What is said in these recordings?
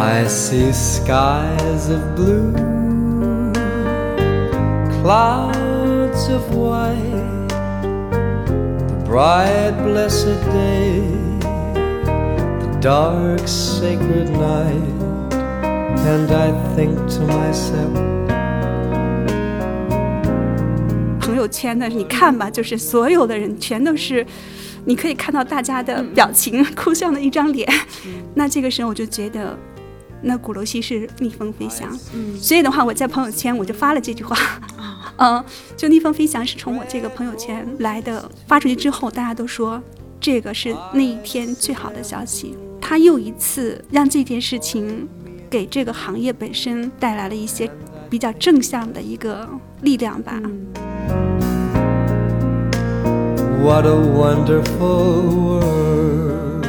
I see skies of blue, clouds of white, the bright blessed day, the dark sacred night, and I think to myself. 朋友圈呢，你看吧，就是所有的人全都是，你可以看到大家的表情，哭笑的一张脸。那这个时候我就觉得，那鼓楼西是逆风飞翔。嗯所以的话，我在朋友圈我就发了这句话，嗯，就逆风飞翔是从我这个朋友圈来的。发出去之后，大家都说这个是那一天最好的消息。他又一次让这件事情给这个行业本身带来了一些比较正向的一个力量吧。What a wonderful world.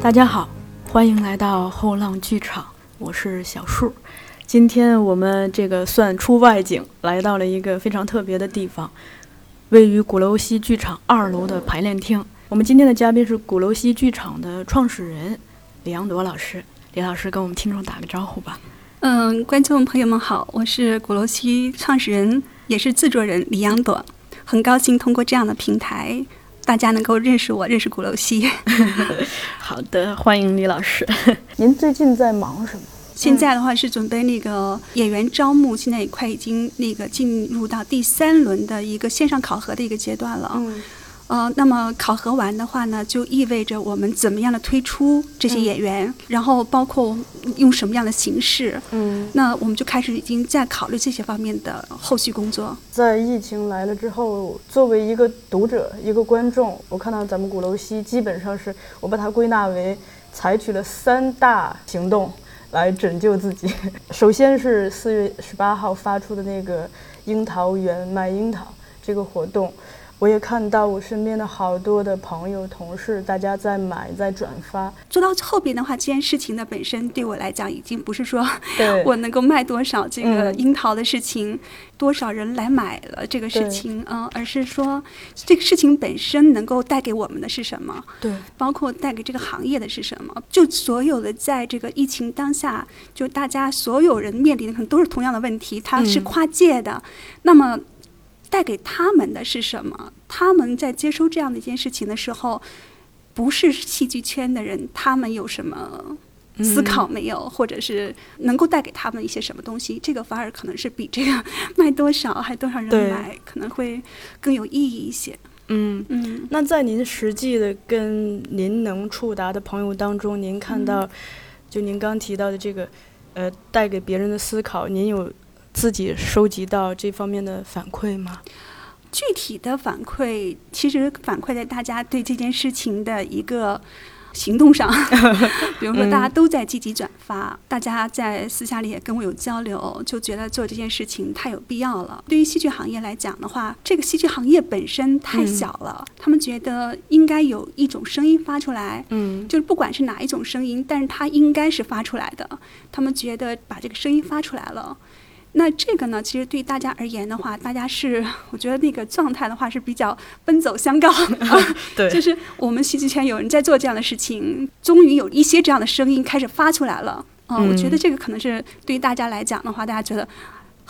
大家好，欢迎来到后浪剧场，我是小树。今天我们这个算出外景，来到了一个非常特别的地方，位于鼓楼西剧场二楼的排练厅。我们今天的嘉宾是鼓楼西剧场的创始人李阳朵老师。李老师跟我们听众打个招呼吧。嗯，观众朋友们好，我是鼓楼西创始人，也是制作人李阳朵，很高兴通过这样的平台，大家能够认识我，认识鼓楼西。好的，欢迎李老师。您最近在忙什么？现在的话是准备那个演员招募，现在也快已经那个进入到第三轮的一个线上考核的一个阶段了。嗯呃，那么考核完的话呢，就意味着我们怎么样的推出这些演员，然后包括用什么样的形式，嗯，那我们就开始已经在考虑这些方面的后续工作。在疫情来了之后，作为一个读者、一个观众，我看到咱们鼓楼西基本上是我把它归纳为采取了三大行动来拯救自己。首先是四月十八号发出的那个樱桃园卖樱桃这个活动。我也看到我身边的好多的朋友、同事，大家在买、在转发。做到后边的话，这件事情的本身对我来讲，已经不是说 我能够卖多少这个嗯樱桃的事情，多少人来买了这个事情，嗯、而是说这个事情本身能够带给我们的是什么，对，包括带给这个行业的是什么。就所有的在这个疫情当下，就大家所有人面临的可能都是同样的问题，它是嗯跨界的，那么。带给他们的是什么？他们在接收这样的一件事情的时候，不是戏剧圈的人，他们有什么思考没有，或者是能够带给他们一些什么东西？这个反而可能是比这个卖多少还多少人对买可能会更有意义一些。嗯。嗯，那在您实际的跟您能触达的朋友当中，您看到，就您刚提到的这个，呃，带给别人的思考，您有自己收集到这方面的反馈吗？具体的反馈其实反馈在大家对这件事情的一个。行动上，比如说大家都在积极转发，大家在私下里也跟我有交流，就觉得做这件事情太有必要了。对于戏剧行业来讲的话，这个戏剧行业本身太小了，他们觉得应该有一种声音发出来，嗯就是不管是哪一种声音，但是它应该是发出来的。他们觉得把这个声音发出来了，那这个呢，其实对大家而言的话，大家是我觉得那个状态的话是比较奔走相告，啊、对。就。是我们戏剧圈有人在做这样的事情，终于有一些这样的声音开始发出来了。嗯、我觉得嗯。这个可能是对于大家来讲的话，大家觉得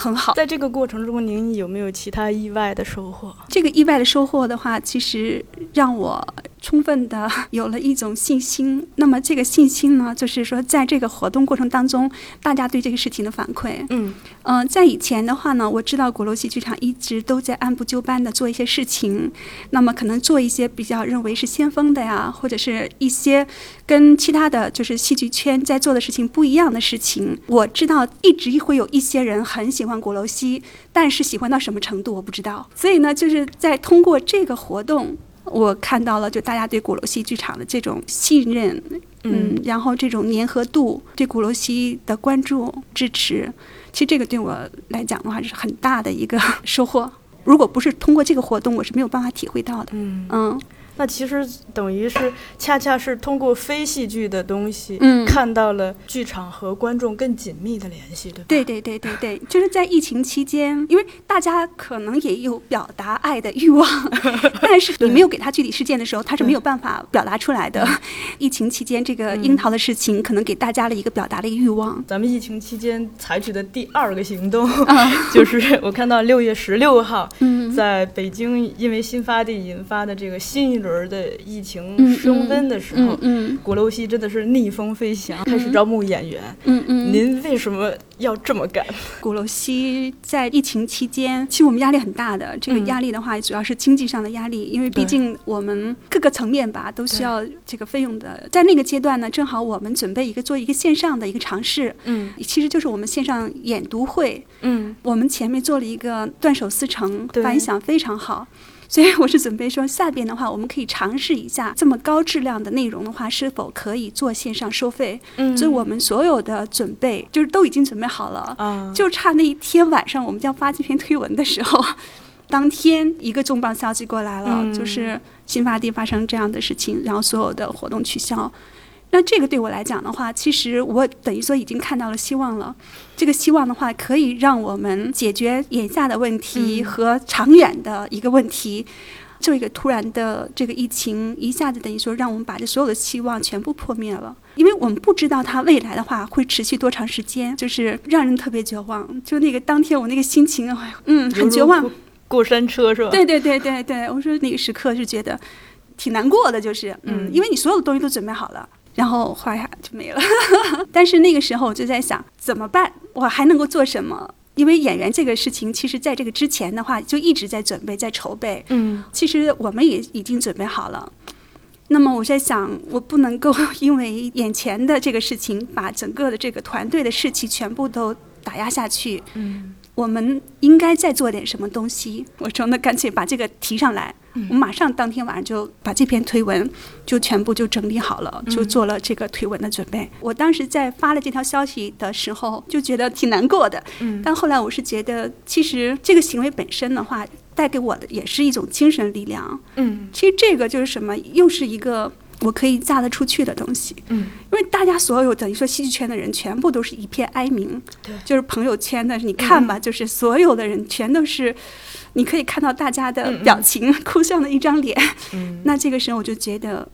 很好。在这个过程中，您有没有其他意外的收获？这个意外的收获的话，其实让我充分的有了一种信心。那么这个信心呢，就是说在这个活动过程当中，大家对这个事情的反馈。嗯嗯、在以前的话呢，我知道鼓楼戏剧场一直都在按部就班的做一些事情，那么可能做一些比较认为是先锋的呀，或者是一些跟其他的就是戏剧圈在做的事情不一样的事情。我知道一直会有一些人很喜欢鼓楼西，但是喜欢到什么程度我不知道。所以呢，就是在通过这个活动。我看到了，就大家对鼓楼西剧场的这种信任，嗯，然后这种粘合度，对鼓楼西的关注、支持，其实这个对我来讲的话是很大的一个收获。如果不是通过这个活动，我是没有办法体会到的。嗯，嗯那其实等于是恰恰是通过非戏剧的东西，嗯看到了剧场和观众更紧密的联系，对吧？对对对对对，就是在疫情期间，因为大家可能也有表达爱的欲望，但是你没有给他具体事件的时候，他是没有办法表达出来的。疫情期间，这个樱桃的事情可能给大家了一个表达的欲望。咱们疫情期间采取的第二个行动，就是我看到六月十六号，嗯在北京因为新发地引发的这个新一轮的疫情嗯升温的时候，嗯鼓楼西真的是逆风飞翔，开始招募演员。嗯嗯，您为什么要这么干？鼓楼西在疫情期间，其实我们压力很大的。这个嗯压力的话，主要是经济上的压力，因为毕竟我们各个层面吧都需要这个费用的。在那个阶段呢，正好我们准备一个做一个线上的一个尝试，嗯其实就是我们线上演读会。嗯我们前面做了一个断手思成，反响非常好。所以我是准备说，下边的话，我们可以尝试一下这么高质量的内容的话，是否可以做线上收费？嗯所以我们所有的准备就是都已经准备好了，啊，就差那一天晚上我们要发这篇推文的时候，当天一个重磅消息过来了，嗯就是新发地发生这样的事情，然后所有的活动取消。那这个对我来讲的话，其实我等于说已经看到了希望了。这个希望的话，可以让我们解决眼下的问题嗯和长远的一个问题。这个突然的这个疫情，一下子等于说让我们把这所有的希望全部破灭了，因为我们不知道它未来的话会持续多长时间，就是让人特别绝望。就那个当天我那个心情，哎嗯，很绝望过。过山车是吧？对对对对对，我说那个时刻是觉得挺难过的，就是嗯，嗯因为你所有的东西都准备好了。然后哗呀就没了，但是那个时候我就在想怎么办，我还能够做什么？因为演员这个事情，其实在这个之前的话就一直在准备，在筹备。嗯其实我们也已经准备好了。那么我在想，我不能够因为眼前的这个事情，把整个的这个团队的士气全部都打压下去。嗯我们应该再做点什么东西。我说那干脆把这个提上来，嗯我马上当天晚上就把这篇推文就全部就整理好了，就做了这个推文的准备。我当时在发了这条消息的时候，就觉得挺难过的。嗯但后来我是觉得，其实这个行为本身的话，带给我的也是一种精神力量。嗯其实这个就是什么，又是一个我可以嫁得出去的东西。嗯。因为大家所有等于说戏剧圈的人，全部都是一片哀鸣，对。就是朋友圈的，你看吧，就是所有的人全都是，你可以看到大家的表情，哭丧的一张脸。嗯。那这个时候我就觉得，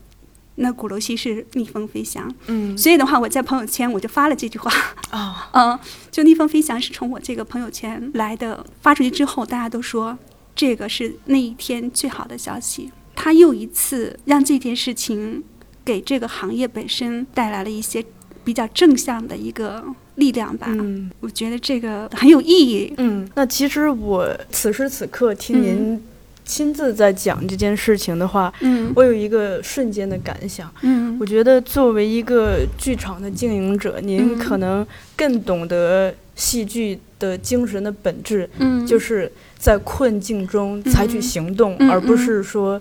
那鼓楼西是逆风飞翔。嗯。所以的话，我在朋友圈我就发了这句话，啊嗯，就逆风飞翔是从我这个朋友圈来的，发出去之后，大家都说这个是那一天最好的消息。他又一次让这件事情给这个行业本身带来了一些比较正向的一个力量吧。嗯。我觉得这个很有意义。嗯，那其实我此时此刻听您亲自在讲这件事情的话，嗯。我有一个瞬间的感想。嗯。我觉得作为一个剧场的经营者，您嗯。可能更懂得戏剧的精神的本质，嗯，就是在困境中采取行动，嗯而不是说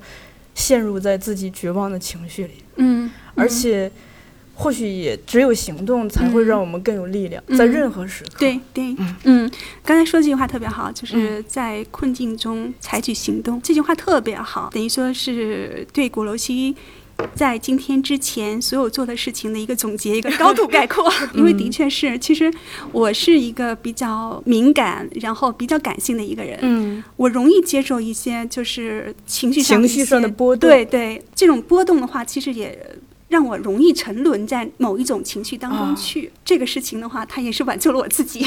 陷入在自己绝望的情绪里。嗯，而且，或许也只有行动才会嗯让我们更有力量，嗯在任何时刻。对对嗯，嗯，刚才说这句话特别好，就是在困境中采取行动，这句话特别好，等于说是对鼓楼西。在今天之前所有做的事情的一个总结，一个高度概括。因为的确是，其实我是一个比较敏感，然后比较感性的一个人。嗯，我容易接受一些就是情绪上情绪上的波动。对对，这种波动的话，其实也让我容易沉沦在某一种情绪当中啊去。这个事情的话，它也是挽救了我自己。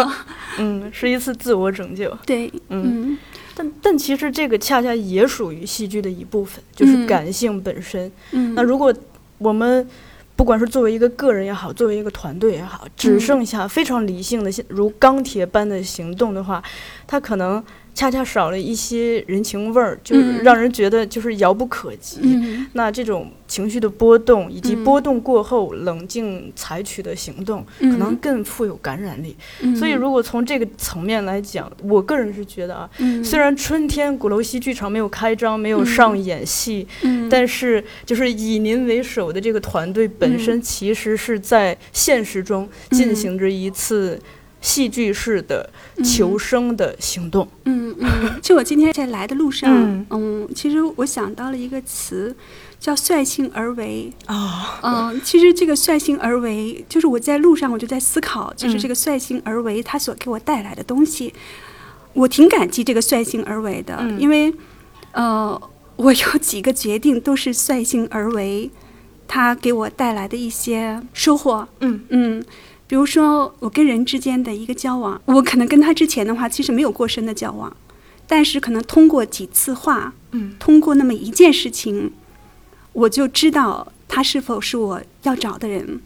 嗯，是一次自我拯救。对，嗯，嗯但但其实这个恰恰也属于戏剧的一部分，就是嗯。感性本身。嗯，那如果我们不管是作为一个个人也好，作为一个团队也好，只嗯。剩下非常理性的，像如钢铁般的行动的话，它可能恰恰少了一些人情味儿，就是嗯。让人觉得就是遥不可及。嗯。那这种情绪的波动，以及嗯。波动过后冷静采取的行动，嗯。可能更富有感染力。嗯。所以，如果从这个层面来讲，我个人是觉得啊，嗯。虽然春天鼓楼西剧场没有开张，没有嗯。上演戏，嗯。但是就是以您为首的这个团队本身，其实是在现实中进行着一次戏剧式的求生的行动。嗯嗯，就我今天在来的路上，嗯嗯其实我想到了一个词，叫率性而为。哦，嗯，其实这个率性而为，就是我在路上我就在思考，就是嗯这个率性而为它所给我带来的东西，我挺感激这个率性而为的，嗯因为呃，我有几个决定都是率性而为，它给我带来的一些收获。嗯嗯，比如说我跟人之间的一个交往，我可能跟他之前的话其实没有过深的交往，但是可能通过几次话，嗯通过那么一件事情，我就知道他是否是我要找的人。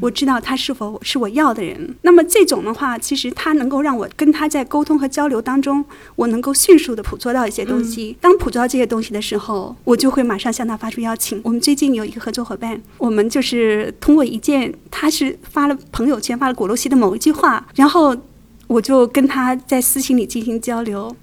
我知道他是否是我要的人，那么这种的话，其实他能够让我跟他在沟通和交流当中，我能够迅速的捕捉到一些东西。当捕捉到这些东西的时候，我就会马上向他发出邀请。我们最近有一个合作伙伴，我们就是通过一件，他是发了朋友圈发了果洛西的某一句话，然后我就跟他在私信里进行交流。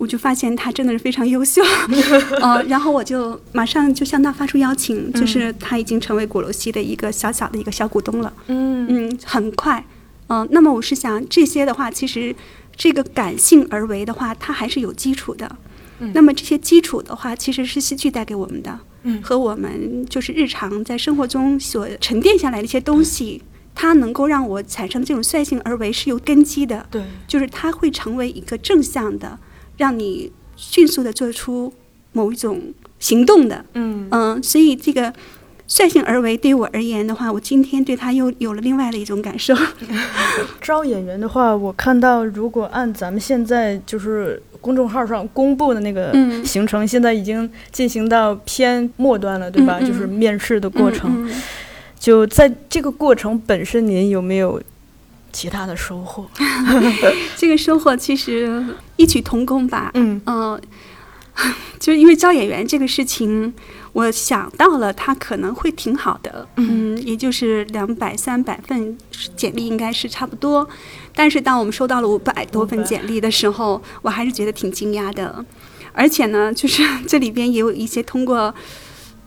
我就发现他真的是非常优秀，呃，然后我就马上就向他发出邀请，就是他已经成为果罗西的一个小小的一个小股东了。嗯。嗯，很快，嗯、那么我是想这些的话，其实这个感性而为的话，它还是有基础的。那么这些基础的话，其实是戏剧带给我们的，嗯。和我们就是日常在生活中所沉淀下来的一些东西，它能够让我产生这种率性而为是有根基的。对，就是它会成为一个正向的，让你迅速的做出某一种行动的。嗯嗯，所以这个率性而为对于我而言的话，我今天对他又有了另外的一种感受。招演员的话，我看到如果按咱们现在就是公众号上公布的那个嗯行程，现在已经进行到偏末端了，对吧？嗯嗯就是面试的过程。就在这个过程本身，您有没有其他的收获？这个收获其实异曲同工吧。嗯嗯、就是因为招演员这个事情，我想到了他可能会挺好的，嗯，也就是两百三百份简历应该是差不多。但是当我们收到了五百多份简历的时候，我还是觉得挺惊讶的。而且呢，就是 这里边也有一些通过。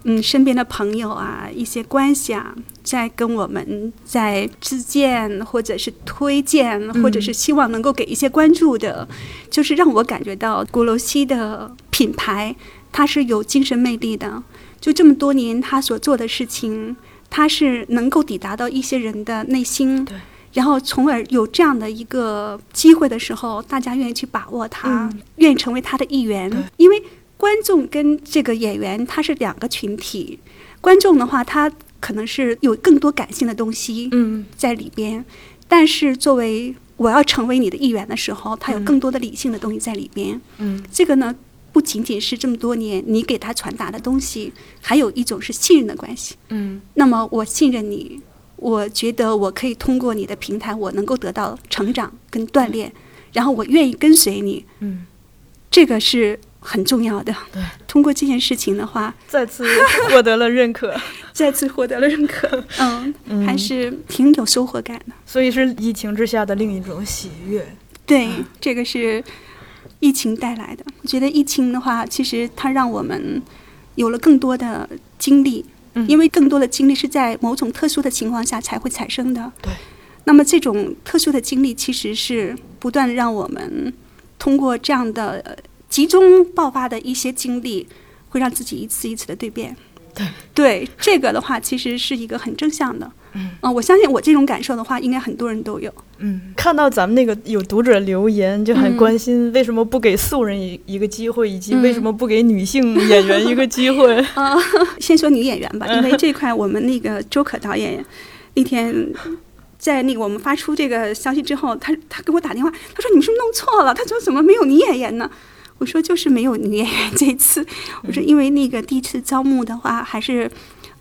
嗯，身边的朋友啊，一些关系啊，在跟我们在自荐，或者是推荐，或者是希望能够给一些关注的，就是让我感觉到鼓楼西的品牌，它是有精神魅力的。就这么多年，他所做的事情，它是能够抵达到一些人的内心。对。然后，从而有这样的一个机会的时候，大家愿意去把握它，嗯愿意成为他的一员，因为。观众跟这个演员他是两个群体，观众的话，他可能是有更多感性的东西嗯。在里边，但是作为我要成为你的一员的时候，他有更多的理性的东西在里边。嗯。这个呢，不仅仅是这么多年你给他传达的东西，还有一种是信任的关系。嗯。那么我信任你，我觉得我可以通过你的平台，我能够得到成长跟锻炼，然后我愿意跟随你，嗯，这个是很重要的。对，通过这件事情的话，再次获得了认可，再次获得了认可，嗯，嗯还是挺有收获感的。所以是疫情之下的另一种喜悦。对，这个是疫情带来的。我觉得疫情的话，其实它让我们有了更多的经历，嗯因为更多的经历是在某种特殊的情况下才会产生的。对。那么这种特殊的经历，其实是不断地让我们通过这样的呃集中爆发的一些经历，会让自己一次一次的蜕变。对对，这个的话其实是一个很正向的。嗯啊、我相信我这种感受的话，应该很多人都有。嗯，看到咱们那个有读者留言，就很关心为什么不给素人一一个机会，以及为什么不给女性演员一个机会。啊、先说女演员吧，因为这块我们那个周可导演那天在那个我们发出这个消息之后，他他给我打电话，他说你们是不是弄错了？他说怎么没有女演员呢？我说就是没有女演员这次，我说因为那个第一次招募的话，还是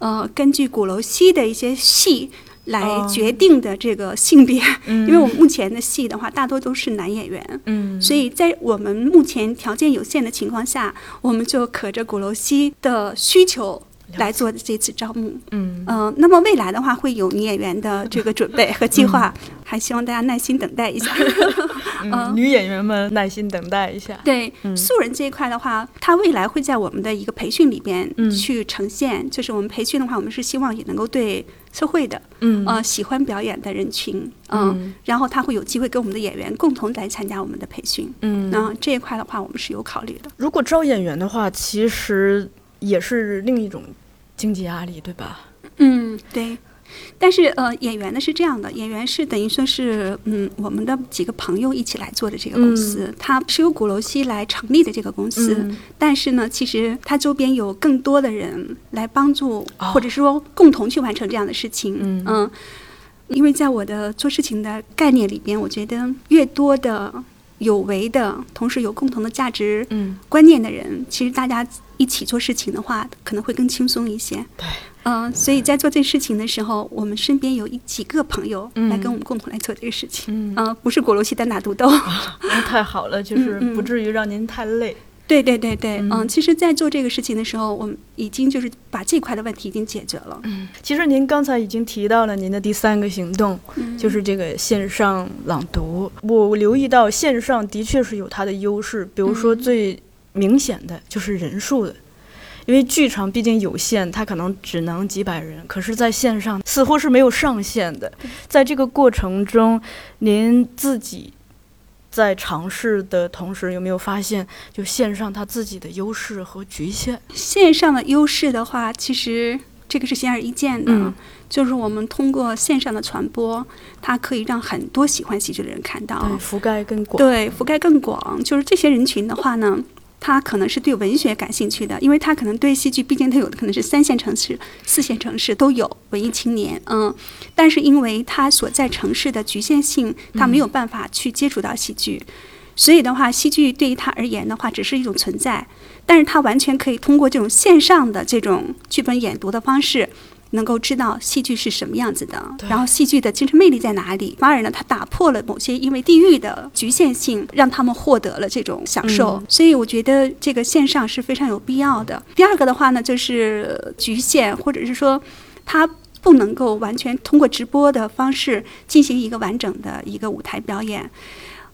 呃根据鼓楼西的一些戏。来哦决定的这个性别，嗯因为我们目前的戏的话，大多都是男演员，嗯所以在我们目前条件有限的情况下，我们就可着鼓楼西的需求来做这次招募。嗯嗯、那么未来的话会有女演员的这个准备和计划，还希望大家耐心等待一下。嗯，女演员们耐心等待一下。对、嗯素人这一块的话，它未来会在我们的一个培训里边嗯去呈现。就是我们培训的话，我们是希望也能够对社会的嗯呃喜欢表演的人群，嗯，嗯然后他会有机会跟我们的演员共同来参加我们的培训。嗯那这一块的话，我们是有考虑的。如果招演员的话，其实也是另一种经济压力，对吧？嗯，对。但是呃，演员呢是这样的，演员是等于说是嗯，我们的几个朋友一起来做的这个公司，它是由鼓楼西来成立的这个公司。嗯但是呢，其实它周边有更多的人来帮助，哦或者说共同去完成这样的事情。嗯因为在我的做事情的概念里边，我觉得越多的有为的，同时有共同的价值嗯观念的人，其实大家一起做事情的话，可能会更轻松一些。对。嗯、所以在做这事情的时候，我们身边有一几个朋友嗯来跟我们共同来做这个事情。嗯，嗯、不是果楼西单打独斗。那 太好了，就是不至于让您太累。对对对对，嗯嗯，其实，在做这个事情的时候，我们已经就是把这块的问题已经解决了。嗯其实您刚才已经提到了您的第三个行动，嗯就是这个线上朗读。我留意到线上的确是有它的优势，比如说嗯最明显的就是人数的。因为剧场毕竟有限，它可能只能几百人，可是在线上似乎是没有上限的。在这个过程中，您自己在尝试的同时，有没有发现就线上它自己的优势和局限？线上的优势的话，其实这个是显而易见的，嗯就是我们通过线上的传播，它可以让很多喜欢喜剧的人看到，对，覆盖更广。对，覆盖更广。就是这些人群的话呢，他可能是对文学感兴趣的，因为他可能对戏剧，毕竟他有的可能是三线城市、四线城市都有文艺青年，嗯，但是因为他所在城市的局限性，他没有办法去接触到戏剧。所以的话，戏剧对于他而言的话，只是一种存在，但是他完全可以通过这种线上的这种剧本演读的方式，能够知道戏剧是什么样子的，然后戏剧的精神魅力在哪里。反而呢，它打破了某些因为地域的局限性，让他们获得了这种享受。嗯所以我觉得这个线上是非常有必要的。第二个的话呢，就是局限，或者是说它。不能够完全通过直播的方式进行一个完整的一个舞台表演，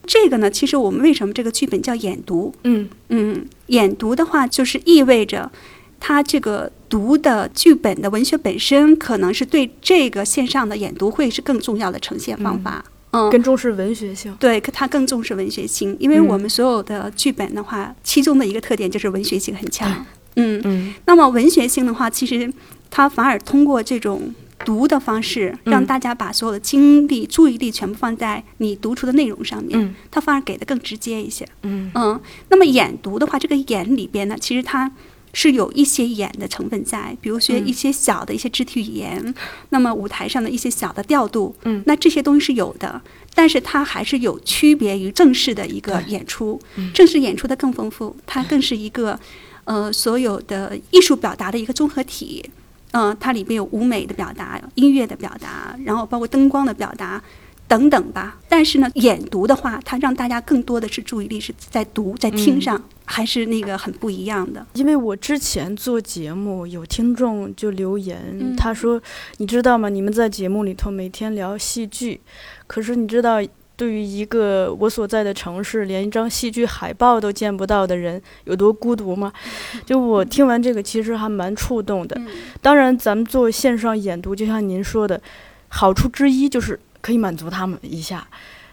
这个呢，其实我们为什么这个剧本叫演读？嗯嗯，演读的话，就是意味着它这个读的剧本的文学本身，可能是对这个线上的演读会是更重要的呈现方法。嗯，更重视文学性。对，可它更重视文学性，因为嗯我们所有的剧本的话，其中的一个特点就是文学性很强。嗯，嗯那么文学性的话，其实它反而通过这种读的方式，让嗯大家把所有的精力、注意力全部放在你读出的内容上面，嗯它反而给的更直接一些。嗯嗯，那么演读的话，这个演里边呢，其实它是有一些演的成分在，比如说嗯。一些小的一些肢体语言，那么舞台上的一些小的调度，嗯。那这些东西是有的，但是它还是有区别于正式的一个演出嗯，正式演出的更丰富，它更是一个呃所有的艺术表达的一个综合体。嗯、它里边有舞美的表达、音乐的表达，然后包括灯光的表达，等等吧。但是呢，演读的话，它让大家更多的是注意力是在读、在听嗯上，还是那个很不一样的。因为我之前做节目，有听众就留言，嗯他说：“你知道吗？你们在节目里头每天聊戏剧，可是你知道，对于一个我所在的城市连一张戏剧海报都见不到的人，有多孤独吗？” 就我听完这个，其实还蛮触动的。嗯当然，咱们做线上演读，就像您说的，好处之一就是可以满足他们一下。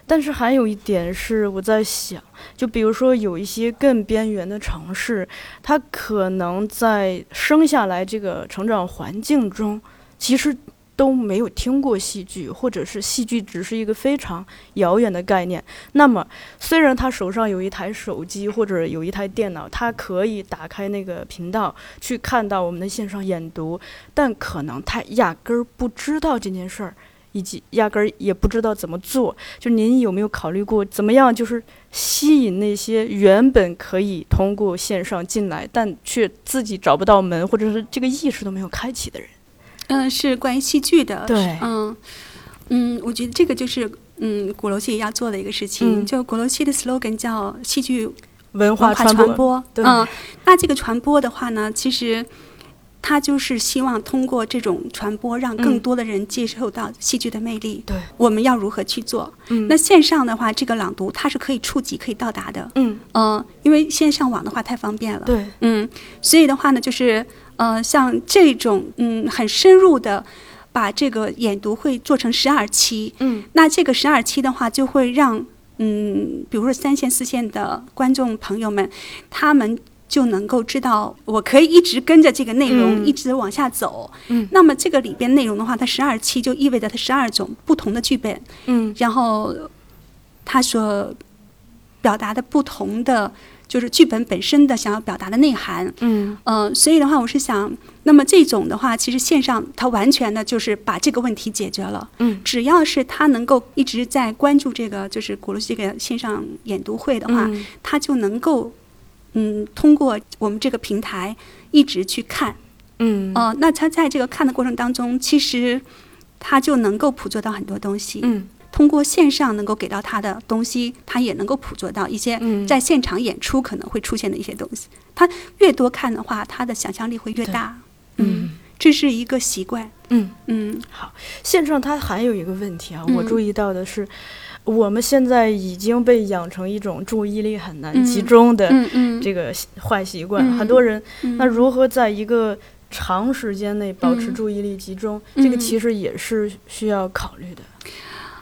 但是还有一点是我在想，就比如说有一些更边缘的城市，它可能在生下来这个成长环境中，其实都没有听过戏剧，或者是戏剧只是一个非常遥远的概念。那么，虽然他手上有一台手机或者有一台电脑，他可以打开那个频道去看到我们的线上演读，但可能他压根儿不知道这件事儿。以及压根儿也不知道怎么做，就您有没有考虑过怎么样，就是吸引那些原本可以通过线上进来，但却自己找不到门，或者是这个意识都没有开启的人？嗯，是关于戏剧的。对嗯嗯，我觉得这个就是嗯鼓楼戏要做的一个事情。嗯就鼓楼戏的 slogan 叫戏剧文文化化传播，播。对嗯，那这个传播的话呢，其实他就是希望通过这种传播，让更多的人接受到戏剧的魅力。对，我们要如何去做？嗯那线上的话，这个朗读它是可以触及、可以到达的。嗯，嗯、因为线上网的话太方便了。对，嗯，所以的话呢，就是呃，像这种嗯很深入的把这个演读会做成十二期，嗯那这个十二期的话，就会让嗯，比如说三线、四线的观众朋友们，他们。就能够知道，我可以一直跟着这个内容、嗯。一直往下走。嗯。那么这个里边内容的话，它十二期就意味着它十二种不同的剧本，嗯。然后它所表达的不同的就是剧本本身的想要表达的内涵。嗯。呃，所以的话，我是想，那么这种的话，其实线上它完全的就是把这个问题解决了。嗯。只要是他能够一直在关注这个，就是鼓楼西这个线上演读会的话，嗯。他就能够，嗯，通过我们这个平台一直去看。嗯呃，那他在这个看的过程当中，其实他就能够捕捉到很多东西。嗯通过线上能够给到他的东西，他也能够捕捉到一些嗯在现场演出可能会出现的一些东西。他越多看的话，他的想象力会越大。嗯这是一个习惯。嗯，嗯好线上它还有一个问题啊，嗯我注意到的是，我们现在已经被养成一种注意力很难嗯。集中的这个习坏习惯，嗯很多人嗯。那如何在一个长时间内保持嗯。注意力集中，嗯。这个其实也是需要考虑的。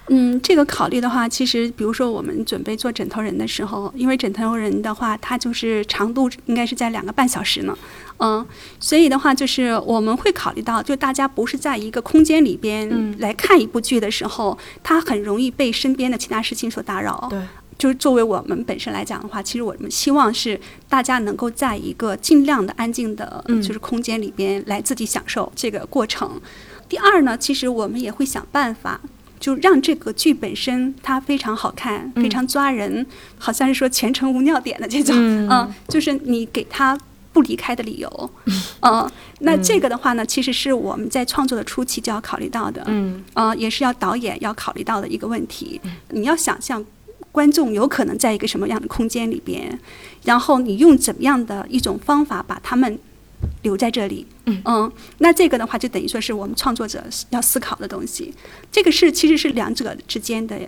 嗯，这个考虑的话，其实比如说我们准备做枕头人的时候，因为枕头人的话，它就是长度应该是在两个半小时呢，嗯，所以的话就是我们会考虑到，就大家不是在一个空间里边嗯来看一部剧的时候，它很容易被身边的其他事情所打扰。对，就是作为我们本身来讲的话，其实我们希望是大家能够在一个尽量的安静的，嗯就是空间里边来自己享受这个过程。第二呢，其实我们也会想办法。就让这个剧本身它非常好看，嗯。非常抓人，好像是说全程无尿点的这种，嗯。就是你给他不离开的理由，嗯、那这个的话呢，其实是我们在创作的初期就要考虑到的，嗯。呃，也是要导演要考虑到的一个问题。你要想象观众有可能在一个什么样的空间里边，然后你用怎么样的一种方法把他们留在这里。嗯那这个的话就等于说是我们创作者要思考的东西。这个是其实是两者之间的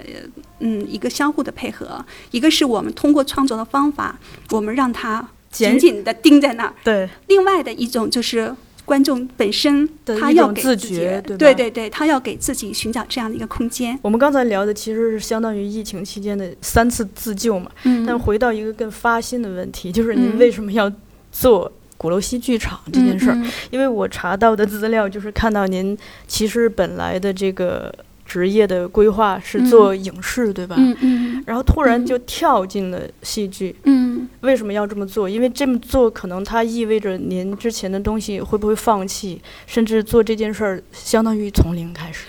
嗯一个相互的配合，一个是我们通过创作的方法，我们让它紧紧的盯在那儿。对，另外的一种就是观众本身的他一种自己觉对对对对，他要给自己寻找这样的一个空间。我们刚才聊的其实是相当于疫情期间的三次自救嘛。嗯但回到一个更发心的问题，就是您嗯为什么要做鼓楼西剧场这件事儿？嗯因为我查到的资料就是看到您其实本来的这个职业的规划是做影视，对吧？嗯嗯然后突然嗯就跳进了戏剧，嗯为什么要这么做？因为这么做可能它意味着您之前的东西会不会放弃，甚至做这件事儿相当于从零开始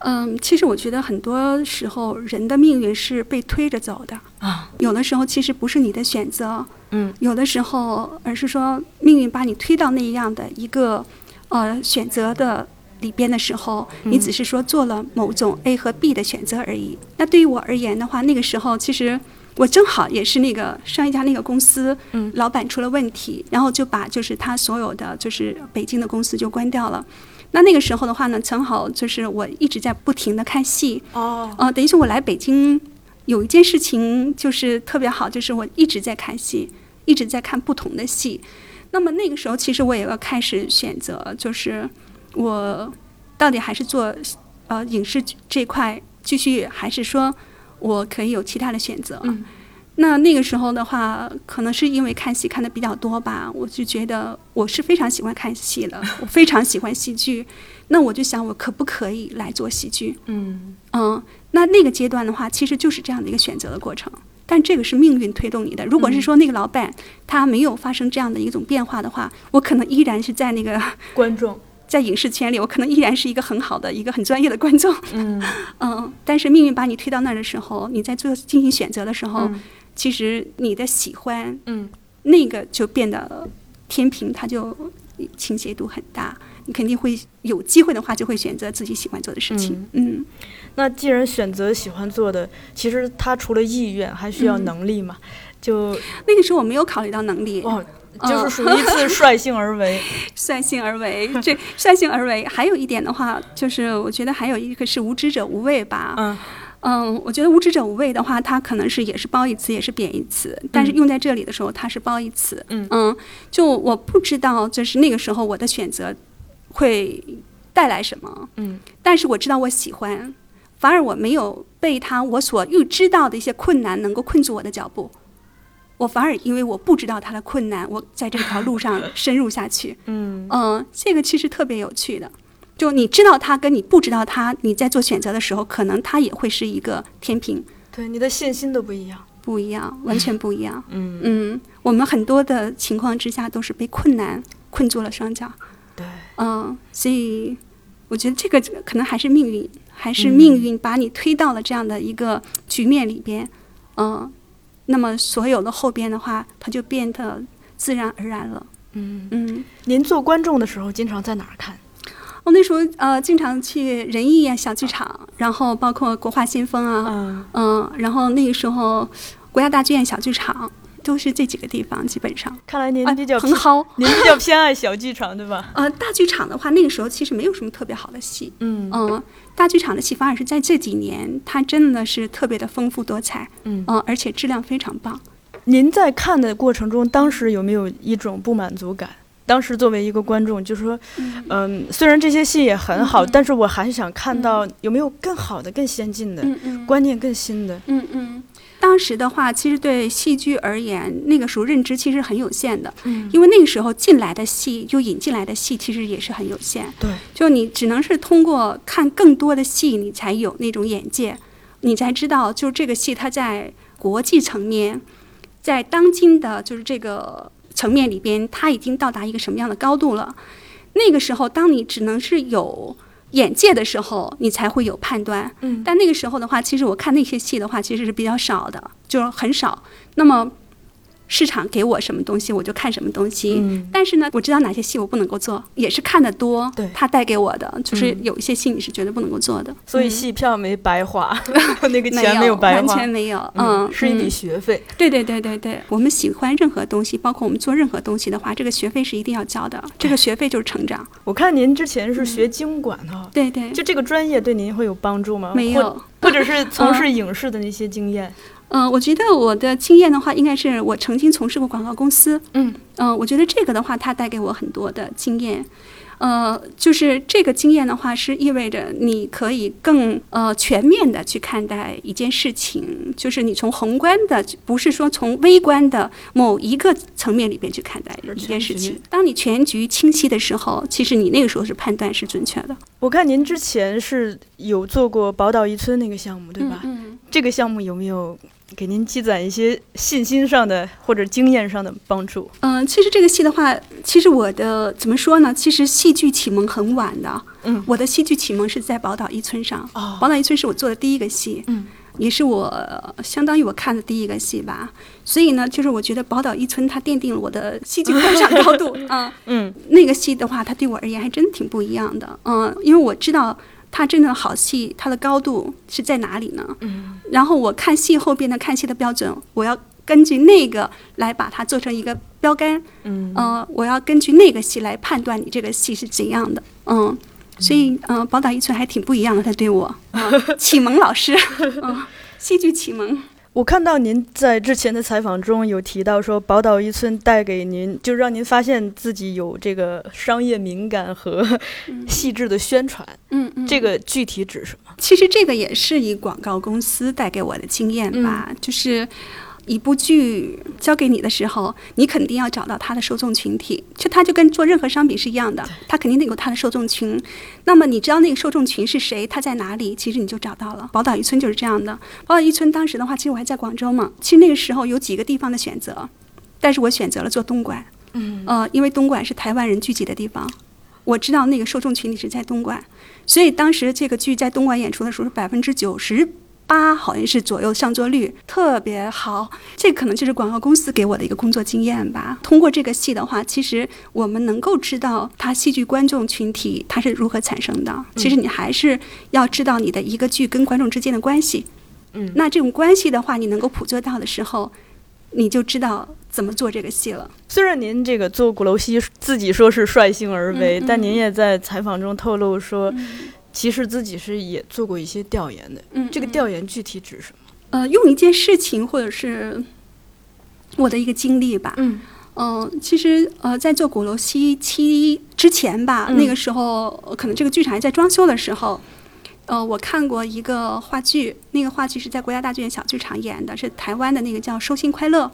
嗯，其实我觉得很多时候人的命运是被推着走的，啊？有的时候其实不是你的选择，嗯有的时候而是说命运把你推到那样的一个呃选择的。里边的时候，你嗯只是说做了某种 A 和 B 的选择而已。那对于我而言的话，那个时候其实我正好也是那个上一家那个公司，嗯老板出了问题，然后就把就是他所有的就是北京的公司就关掉了。那那个时候的话呢，正好就是我一直在不停的看戏，哦，呃，等于说我来北京有一件事情就是特别好，就是我一直在看戏，一直在看不同的戏。那么那个时候，其实我也要开始选择，就是我到底还是做呃影视这块继续，还是说我可以有其他的选择？嗯那那个时候的话，可能是因为看戏看的比较多吧，我就觉得我是非常喜欢看戏的，我非常喜欢戏剧。那我就想，我可不可以来做戏剧？嗯嗯，那那个阶段的话，其实就是这样的一个选择的过程。但这个是命运推动你的。如果是说那个老板他没有发生这样的一种变化的话，我可能依然是在那个 观众，在影视圈里，我可能依然是一个很好的一个很专业的观众。嗯 嗯，但是命运把你推到那儿的时候，你在做进行选择的时候，嗯其实你的喜欢嗯那个就变得天平，它就倾斜度很大。你肯定会有机会的话，就会选择自己喜欢做的事情。嗯那既然选择喜欢做的，其实他除了意愿，还需要嗯能力嘛。就那个时候我没有考虑到能力。哦，就是属于一次 率性而为。率性而为，这率性而为。还有一点的话，就是我觉得还有一个是无知者无畏吧。嗯嗯，我觉得无知者无畏的话，它可能是也是褒义词，也是贬义词，但是用在这里的时候，它是褒义词。嗯就我不知道，就是那个时候我的选择会带来什么，嗯但是我知道我喜欢，反而我没有被他我所预知到的一些困难能够困住我的脚步。我反而因为我不知道他的困难，我在这条路上 深入下去。嗯嗯，这个其实特别有趣的。就你知道他跟你不知道他，你在做选择的时候，可能他也会是一个天平，对，你的信心都不一样。不一样，完全不一样。嗯，嗯，我们很多的情况之下都是被困难困住了双脚。对，嗯，所以我觉得这个可能还是命运，还是命运把你推到了这样的一个局面里边。嗯，那么所有的后边的话，它就变得自然而然了。嗯，嗯。您做观众的时候，经常在哪儿看？我那时候呃经常去仁义啊小剧场，然后包括国画先锋啊，嗯嗯，然后那个时候国家大剧院小剧场都是这几个地方，基本上。看来您啊比较偏，很好。您比较偏爱小剧场，对吧？呃，大剧场的话，那个时候其实没有什么特别好的戏。嗯嗯，大剧场的戏反而是在这几年，它真的是特别的丰富多彩，嗯嗯，而且质量非常棒。您在看的过程中，当时有没有一种不满足感？当时作为一个观众，就是说，嗯，虽然这些戏也很好，但是我还想看到有没有更好的、更先进的、嗯嗯。观念更新的。嗯嗯。当时的话，其实对戏剧而言，那个时候认知其实很有限的，嗯。因为那个时候进来的戏，就引进来的戏，其实也是很有限。对，就你只能是通过看更多的戏，你才有那种眼界，你才知道，就是这个戏它在国际层面，在当今的就是这个层面里边，它已经到达一个什么样的高度了。那个时候，当你只能是有眼界的时候，你才会有判断。嗯但那个时候的话，其实我看那些戏的话，其实是比较少的，就是很少。那么市场给我什么东西，我就看什么东西。嗯。但是呢，我知道哪些戏我不能够做，也是看得多，对。它带给我的就是嗯。有一些戏你是绝对不能够做的，所以嗯戏票没白花，那个钱没有白花。完，全没有，嗯，是一笔嗯学费。对对对对对，我们喜欢任何东西，包括我们做任何东西的话，这个学费是一定要交的，这个学费就是成长。我看您之前是学经管哈，对对，就这个专业对您会有帮助吗？没有。或，或者是 从事影视的那些经验。嗯、我觉得我的经验的话，应该是我曾经从事过广告公司，嗯嗯、我觉得这个的话，它带给我很多的经验。呃，就是这个经验的话，是意味着你可以更呃全面的去看待一件事情，就是你从宏观的，不是说从微观的某一个层面里边去看待一件事。情当你全局清晰的时候，其实你那个时候是判断是准确的，我看您之前是有做过宝岛一村那个项目，对吧？嗯这个项目有没有给您积攒一些信心上的或者经验上的帮助？嗯、其实这个戏的话，其实我的怎么说呢？其实戏剧启蒙很晚的。嗯我的戏剧启蒙是在宝岛一村上。哦宝岛一村是我做的第一个戏，嗯，也是我呃相当于我看的第一个戏吧。所以呢，就是我觉得宝岛一村它奠定了我的戏剧观赏高度啊。嗯那个戏的话，它对我而言还真挺不一样的。嗯，因为我知道它真正的好戏，它的高度是在哪里呢？嗯然后我看戏后边的看戏的标准，我要根据那个来把它做成一个标杆。嗯呃，我要根据那个戏来判断你这个戏是怎样的。嗯，所以嗯，宝岛一村还挺不一样的，他对我、呃、启蒙老师，嗯、戏剧启蒙。我看到您在之前的采访中有提到说，宝岛一村带给您，就让您发现自己有这个商业敏感和细致的宣传。嗯嗯，这个具体指什么？其实这个也是以广告公司带给我的经验吧，就是。一部剧交给你的时候，你肯定要找到它的受众群体，就它就跟做任何商品是一样的，它肯定得有它的受众群。那么你知道那个受众群是谁，他在哪里，其实你就找到了。宝岛一村就是这样的。宝岛一村当时的话，其实我还在广州嘛，其实那个时候有几个地方的选择，但是我选择了做东莞，嗯呃，因为东莞是台湾人聚集的地方，我知道那个受众群体是在东莞，所以当时这个剧在东莞演出的时候是百分之九十八，好像是左右上座率特别好。这可能就是广告公司给我的一个工作经验吧。通过这个戏的话，其实我们能够知道它戏剧观众群体它是如何产生的。其实你还是要知道你的一个剧跟观众之间的关系。嗯那这种关系的话，你能够捕捉到的时候，你就知道怎么做这个戏了。虽然您这个做鼓楼西自己说是率性而为，嗯嗯但您也在采访中透露说，嗯其实自己是也做过一些调研的。嗯这个调研具体指什么？呃，用一件事情或者是我的一个经历吧。嗯嗯、其实呃，在做鼓楼西七之前吧，嗯那个时候呃可能这个剧场还在装修的时候，呃，我看过一个话剧，那个话剧是在国家大剧院小剧场演的，是台湾的那个叫《收心快乐》。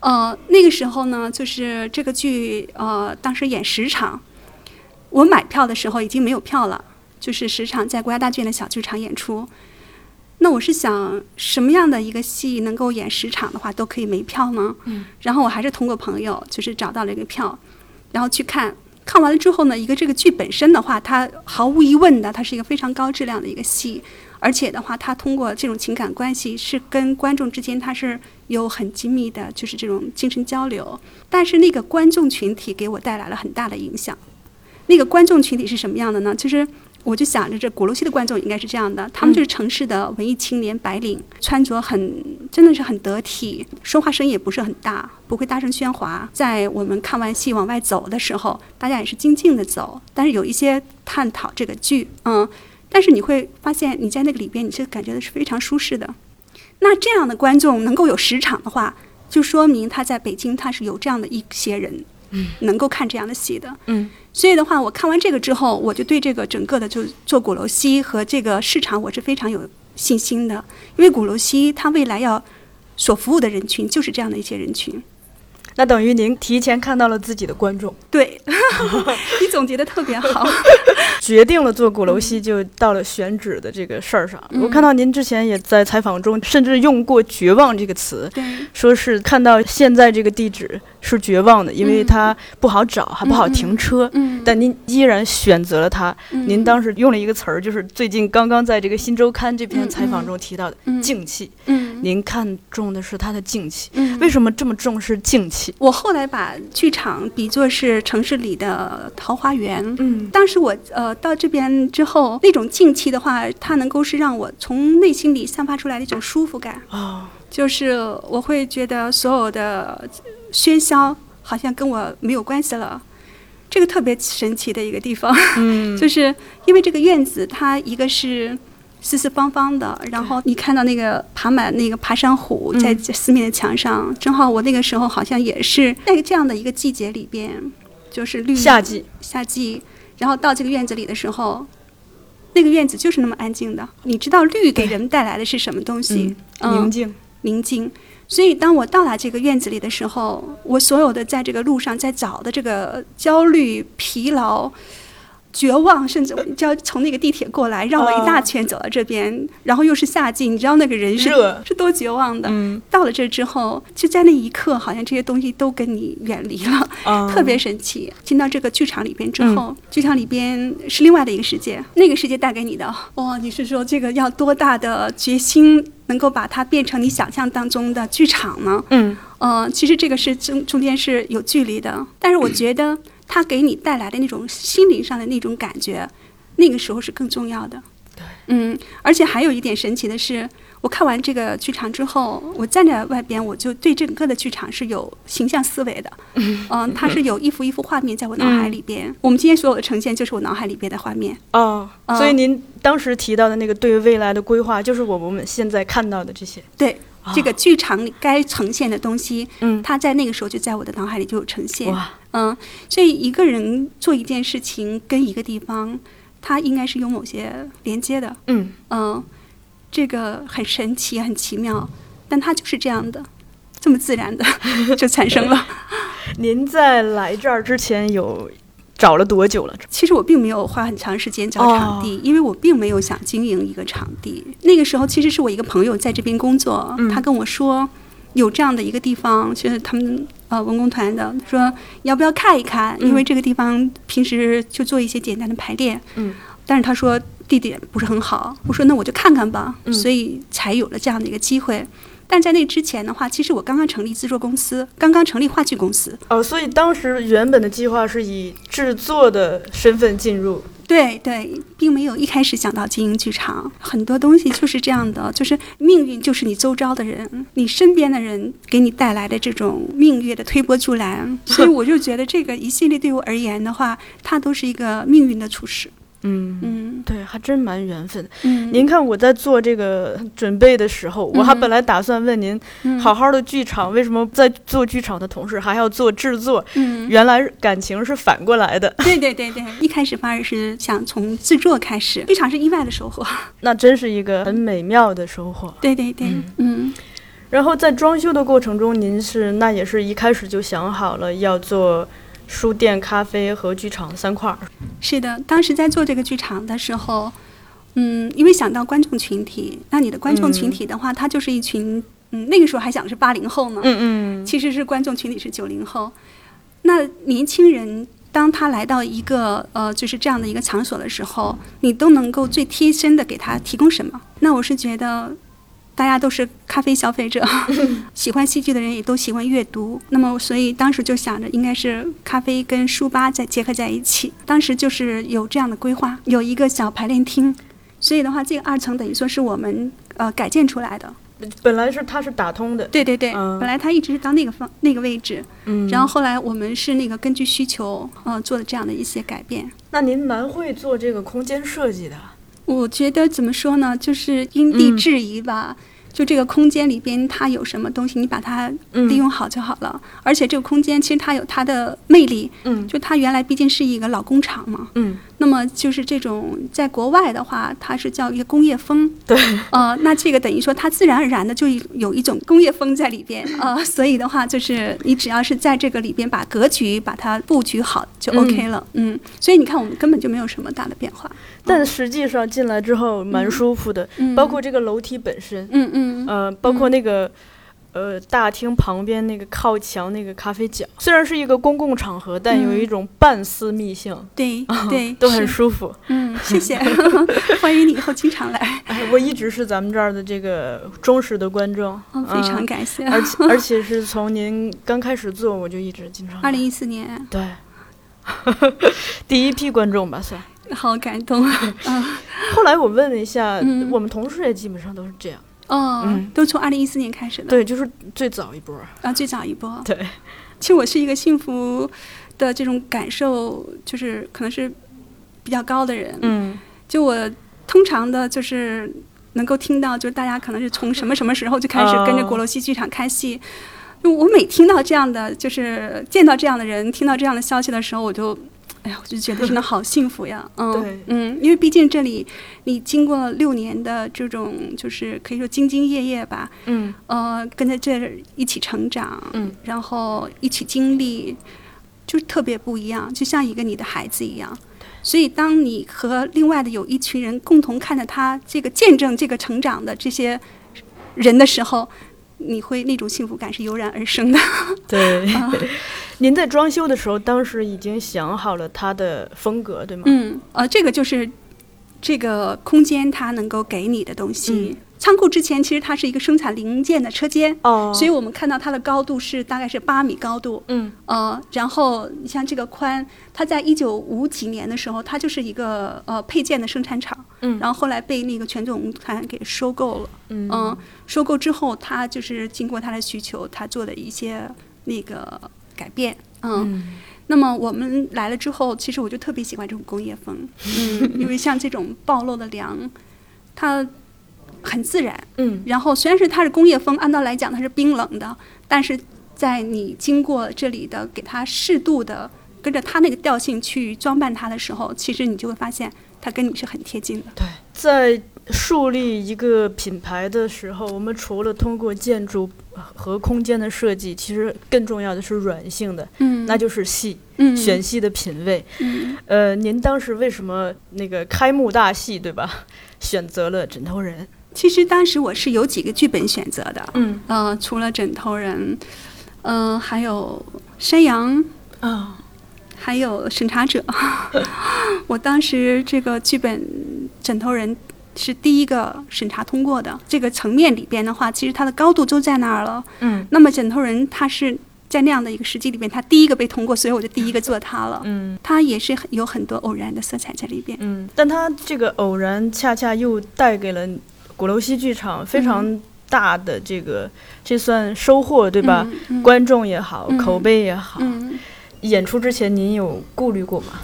呃，那个时候呢，就是这个剧，呃，当时演十场，我买票的时候已经没有票了，就是十场在国家大剧院的小剧场演出。那我是想，什么样的一个戏能够演十场的话，都可以没票呢？嗯。然后我还是通过朋友，就是找到了一个票，然后去看。看完了之后呢，一个这个剧本身的话，它毫无疑问的，它是一个非常高质量的一个戏，而且的话，它通过这种情感关系是跟观众之间它是有很紧密的，就是这种精神交流。但是那个观众群体给我带来了很大的影响。那个观众群体是什么样的呢？就是我就想着这鼓楼西的观众应该是这样的，他们就是城市的文艺青年白领，穿着很真的是很得体，说话声音也不是很大，不会大声喧哗。在我们看完戏往外走的时候，大家也是静静的走，但是有一些探讨这个剧，嗯，但是你会发现你在那个里边你是感觉的是非常舒适的。那这样的观众能够有十场的话，就说明他在北京他是有这样的一些人，能够看这样的戏的。嗯所以的话，我看完这个之后，我就对这个整个的就做鼓楼西和这个市场，我是非常有信心的，因为鼓楼西它未来要所服务的人群就是这样的一些人群。那等于您提前看到了自己的观众，对 你总结的特别好。决定了做鼓楼西，就到了选址的这个事儿上。嗯我看到您之前也在采访中，甚至用过“绝望”这个词，对，说是看到现在这个地址是绝望的，因为它不好找，还不好停车。嗯，但您依然选择了它。嗯您当时用了一个词儿，就是最近刚刚在这个《新周刊》这篇嗯采访中提到的嗯静气。嗯您看重的是它的静气，嗯为什么这么重视静气？我后来把剧场比作是城市里的桃花源。嗯当时我呃到这边之后，那种静气的话，它能够是让我从内心里散发出来的一种舒服感，哦，就是我会觉得所有的喧嚣好像跟我没有关系了。这个特别神奇的一个地方，嗯，就是因为这个院子，它一个是四四方方的，然后你看到那个爬满那个爬山虎嗯在四面的墙上，正好我那个时候好像也是在这样的一个季节里边，就是绿夏季，夏季，然后到这个院子里的时候，那个院子就是那么安静的。你知道绿给人带来的是什么东西？嗯宁静。宁静。所以当我到达这个院子里的时候，我所有的在这个路上在找的这个焦虑、疲劳、绝望，甚至就要 从那个地铁过来，绕了一大圈走到这边，然后又是夏季，你知道那个人是是多绝望的。嗯到了这之后，就在那一刻，好像这些东西都跟你远离了。啊特别神奇。进到这个剧场里边之后，剧场里边是另外的一个世界，那个世界带给你的，哇、你是说这个要多大的决心，能够把它变成你想象当中的剧场呢？嗯呃，其实这个是中中间是有距离的，但是我觉得它给你带来的那种心灵上的那种感觉，那个时候是更重要的。嗯，而且还有一点神奇的是，我看完这个剧场之后，我站在外边，我就对整个的剧场是有形象思维的。嗯、它是有一幅一幅画面在我脑海里边。我们今天所有的呈现就是我脑海里边的画面。哦，嗯所以您当时提到的那个对未来的规划，就是我我们现在看到的这些。对，这个剧场里该呈现的东西，嗯它在那个时候就在我的脑海里就有呈现。哇，嗯，所以一个人做一件事情跟一个地方，它应该是有某些连接的。嗯嗯，这个很神奇，很奇妙，但它就是这样的，这么自然的 就产生了。您在来这儿之前有找了多久了？其实我并没有花很长时间找场地，因为我并没有想经营一个场地。那个时候其实是我一个朋友在这边工作，嗯他跟我说有这样的一个地方，就是他们呃文工团的，说要不要看一看？因为这个地方平时就做一些简单的排练，嗯，但是他说地点不是很好，我说那我就看看吧，嗯所以才有了这样的一个机会。但在那之前的话，其实我刚刚成立制作公司，刚刚成立话剧公司，哦，所以当时原本的计划是以制作的身份进入。对对，并没有一开始想到经营剧场，很多东西就是这样的，就是命运就是你周遭的人，你身边的人给你带来的这种命运的推波助澜，所以我就觉得这个一系列对我而言的话，它都是一个命运的促使。嗯嗯对，还真蛮缘分的。嗯，您看我在做这个准备的时候，我还嗯本来打算问您，嗯好好的剧场为什么在做剧场的同时还要做制作？嗯，原来感情是反过来的，对对对对，一开始反而是想从制作开始，非常是意外的收获。那真是一个很美妙的收获。对对对，嗯然后在装修的过程中，您是那也是一开始就想好了要做书店、咖啡和剧场三块儿。是的，当时在做这个剧场的时候，嗯，因为想到观众群体，那你的观众群体的话，它就是一群，嗯，那个时候还想是八零后呢，嗯嗯其实是观众群体是九零后。那年轻人，当他来到一个呃，就是这样的一个场所的时候，你都能够最贴身的给他提供什么？那我是觉得。大家都是咖啡消费者，喜欢戏剧的人也都喜欢阅读。那么，所以当时就想着应该是咖啡跟书吧再结合在一起。当时就是有这样的规划，有一个小排练厅。所以的话，这个二层等于说是我们呃改建出来的。本来是它是打通的，对对对，嗯本来它一直是到那个方那个位置，嗯然后后来我们是那个根据需求，呃，做了这样的一些改变。那您蛮会做这个空间设计的。我觉得怎么说呢，就是因地嗯制宜吧。就这个空间里边，它有什么东西，你把它嗯利用好就好了。而且这个空间其实它有它的魅力，嗯就它原来毕竟是一个老工厂嘛。嗯，那么就是这种在国外的话，它是叫一个工业风。对，呃，那这个等于说它自然而然的就有一种工业风在里边呃，所以的话就是你只要是在这个里边把格局把它布局好就嗯。OK 了，嗯。所以你看我们根本就没有什么大的变化，但实际上进来之后蛮舒服的，嗯，包括这个楼梯本身，嗯嗯。呃，包括那个。呃，大厅旁边那个靠墙那个咖啡角，虽然是一个公共场合，但有一种半私密性，对 对都很舒服。嗯，谢谢，欢迎你以后经常来，哎，我一直是咱们这儿的这个忠实的观众，嗯，非常嗯感谢。而且而且是从您刚开始做，我就一直经常。二零一四年，对，第一批观众吧算。好感动啊！后来我问了一下，嗯我们同事也基本上都是这样。哦，嗯都从二零一四年开始的，对，就是最早一波。啊，最早一波。对，其实我是一个幸福的这种感受，就是可能是比较高的人。嗯就我通常的就是能够听到，就是大家可能是从什么什么时候就开始跟着哦鼓楼戏剧场开戏。就我每听到这样的，就是见到这样的人，听到这样的消息的时候，我就。哎呀，我就觉得真的好幸福呀！嗯，对嗯，因为毕竟这里你经过六年的这种，就是可以说兢兢业业吧，嗯呃，跟着这儿一起成长，嗯，然后一起经历，就特别不一样，就像一个你的孩子一样。所以，当你和另外的有一群人共同看着他这个见证这个成长的这些人的时候，你会那种幸福感是油然而生的。对。您在装修的时候，当时已经想好了它的风格，对吗？嗯，呃，这个就是这个空间它能够给你的东西。仓库之前其实它是一个生产零件的车间，哦，所以我们看到它的高度是大概是八米高度。嗯呃，然后你像这个宽，它在一九五几年的时候，它就是一个呃配件的生产厂，嗯然后后来被那个全总团给收购了。嗯嗯，收购之后，它就是经过它的需求，它做的一些那个改变。嗯，嗯那么我们来了之后，其实我就特别喜欢这种工业风，嗯，因为像这种暴露的梁，它很自然。嗯然后虽然是它是工业风，按道来讲它是冰冷的，但是在你经过这里的给它适度的跟着它那个调性去装扮它的时候，其实你就会发现它跟你是很贴近的。对，在树立一个品牌的时候，我们除了通过建筑和空间的设计，其实更重要的是软性的，嗯，那就是戏，嗯选戏的品味。嗯呃，您当时为什么那个开幕大戏，对吧？选择了枕头人。其实当时我是有几个剧本选择的，嗯呃，除了枕头人，嗯、还有山羊，啊，还有审查者。我当时这个剧本枕头人是第一个审查通过的，这个层面里边的话，其实它的高度都在那儿了。嗯那么枕头人他是在那样的一个时机里边，他第一个被通过，所以我就第一个做他了。嗯他也是很有很多偶然的色彩在里边。嗯，但他这个偶然恰恰又带给了鼓楼西剧场非常大的这个，这算收获对吧？嗯？嗯观众也好，嗯口碑也好。嗯，演出之前您有顾虑过吗？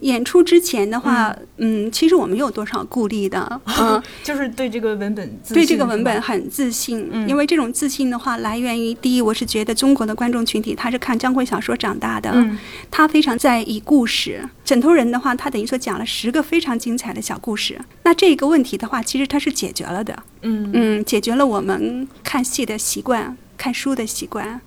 演出之前的话，嗯，其实我没有多少顾虑的，嗯，就是对这个文本自信对这个文本很自信，嗯。因为这种自信的话，来源于第一，我是觉得中国的观众群体他是看章回小说长大的，嗯。他非常在意故事。枕头人的话，他等于说讲了十个非常精彩的小故事，那这个问题的话，其实他是解决了的，嗯。嗯，解决了我们看戏的习惯、看书的习惯。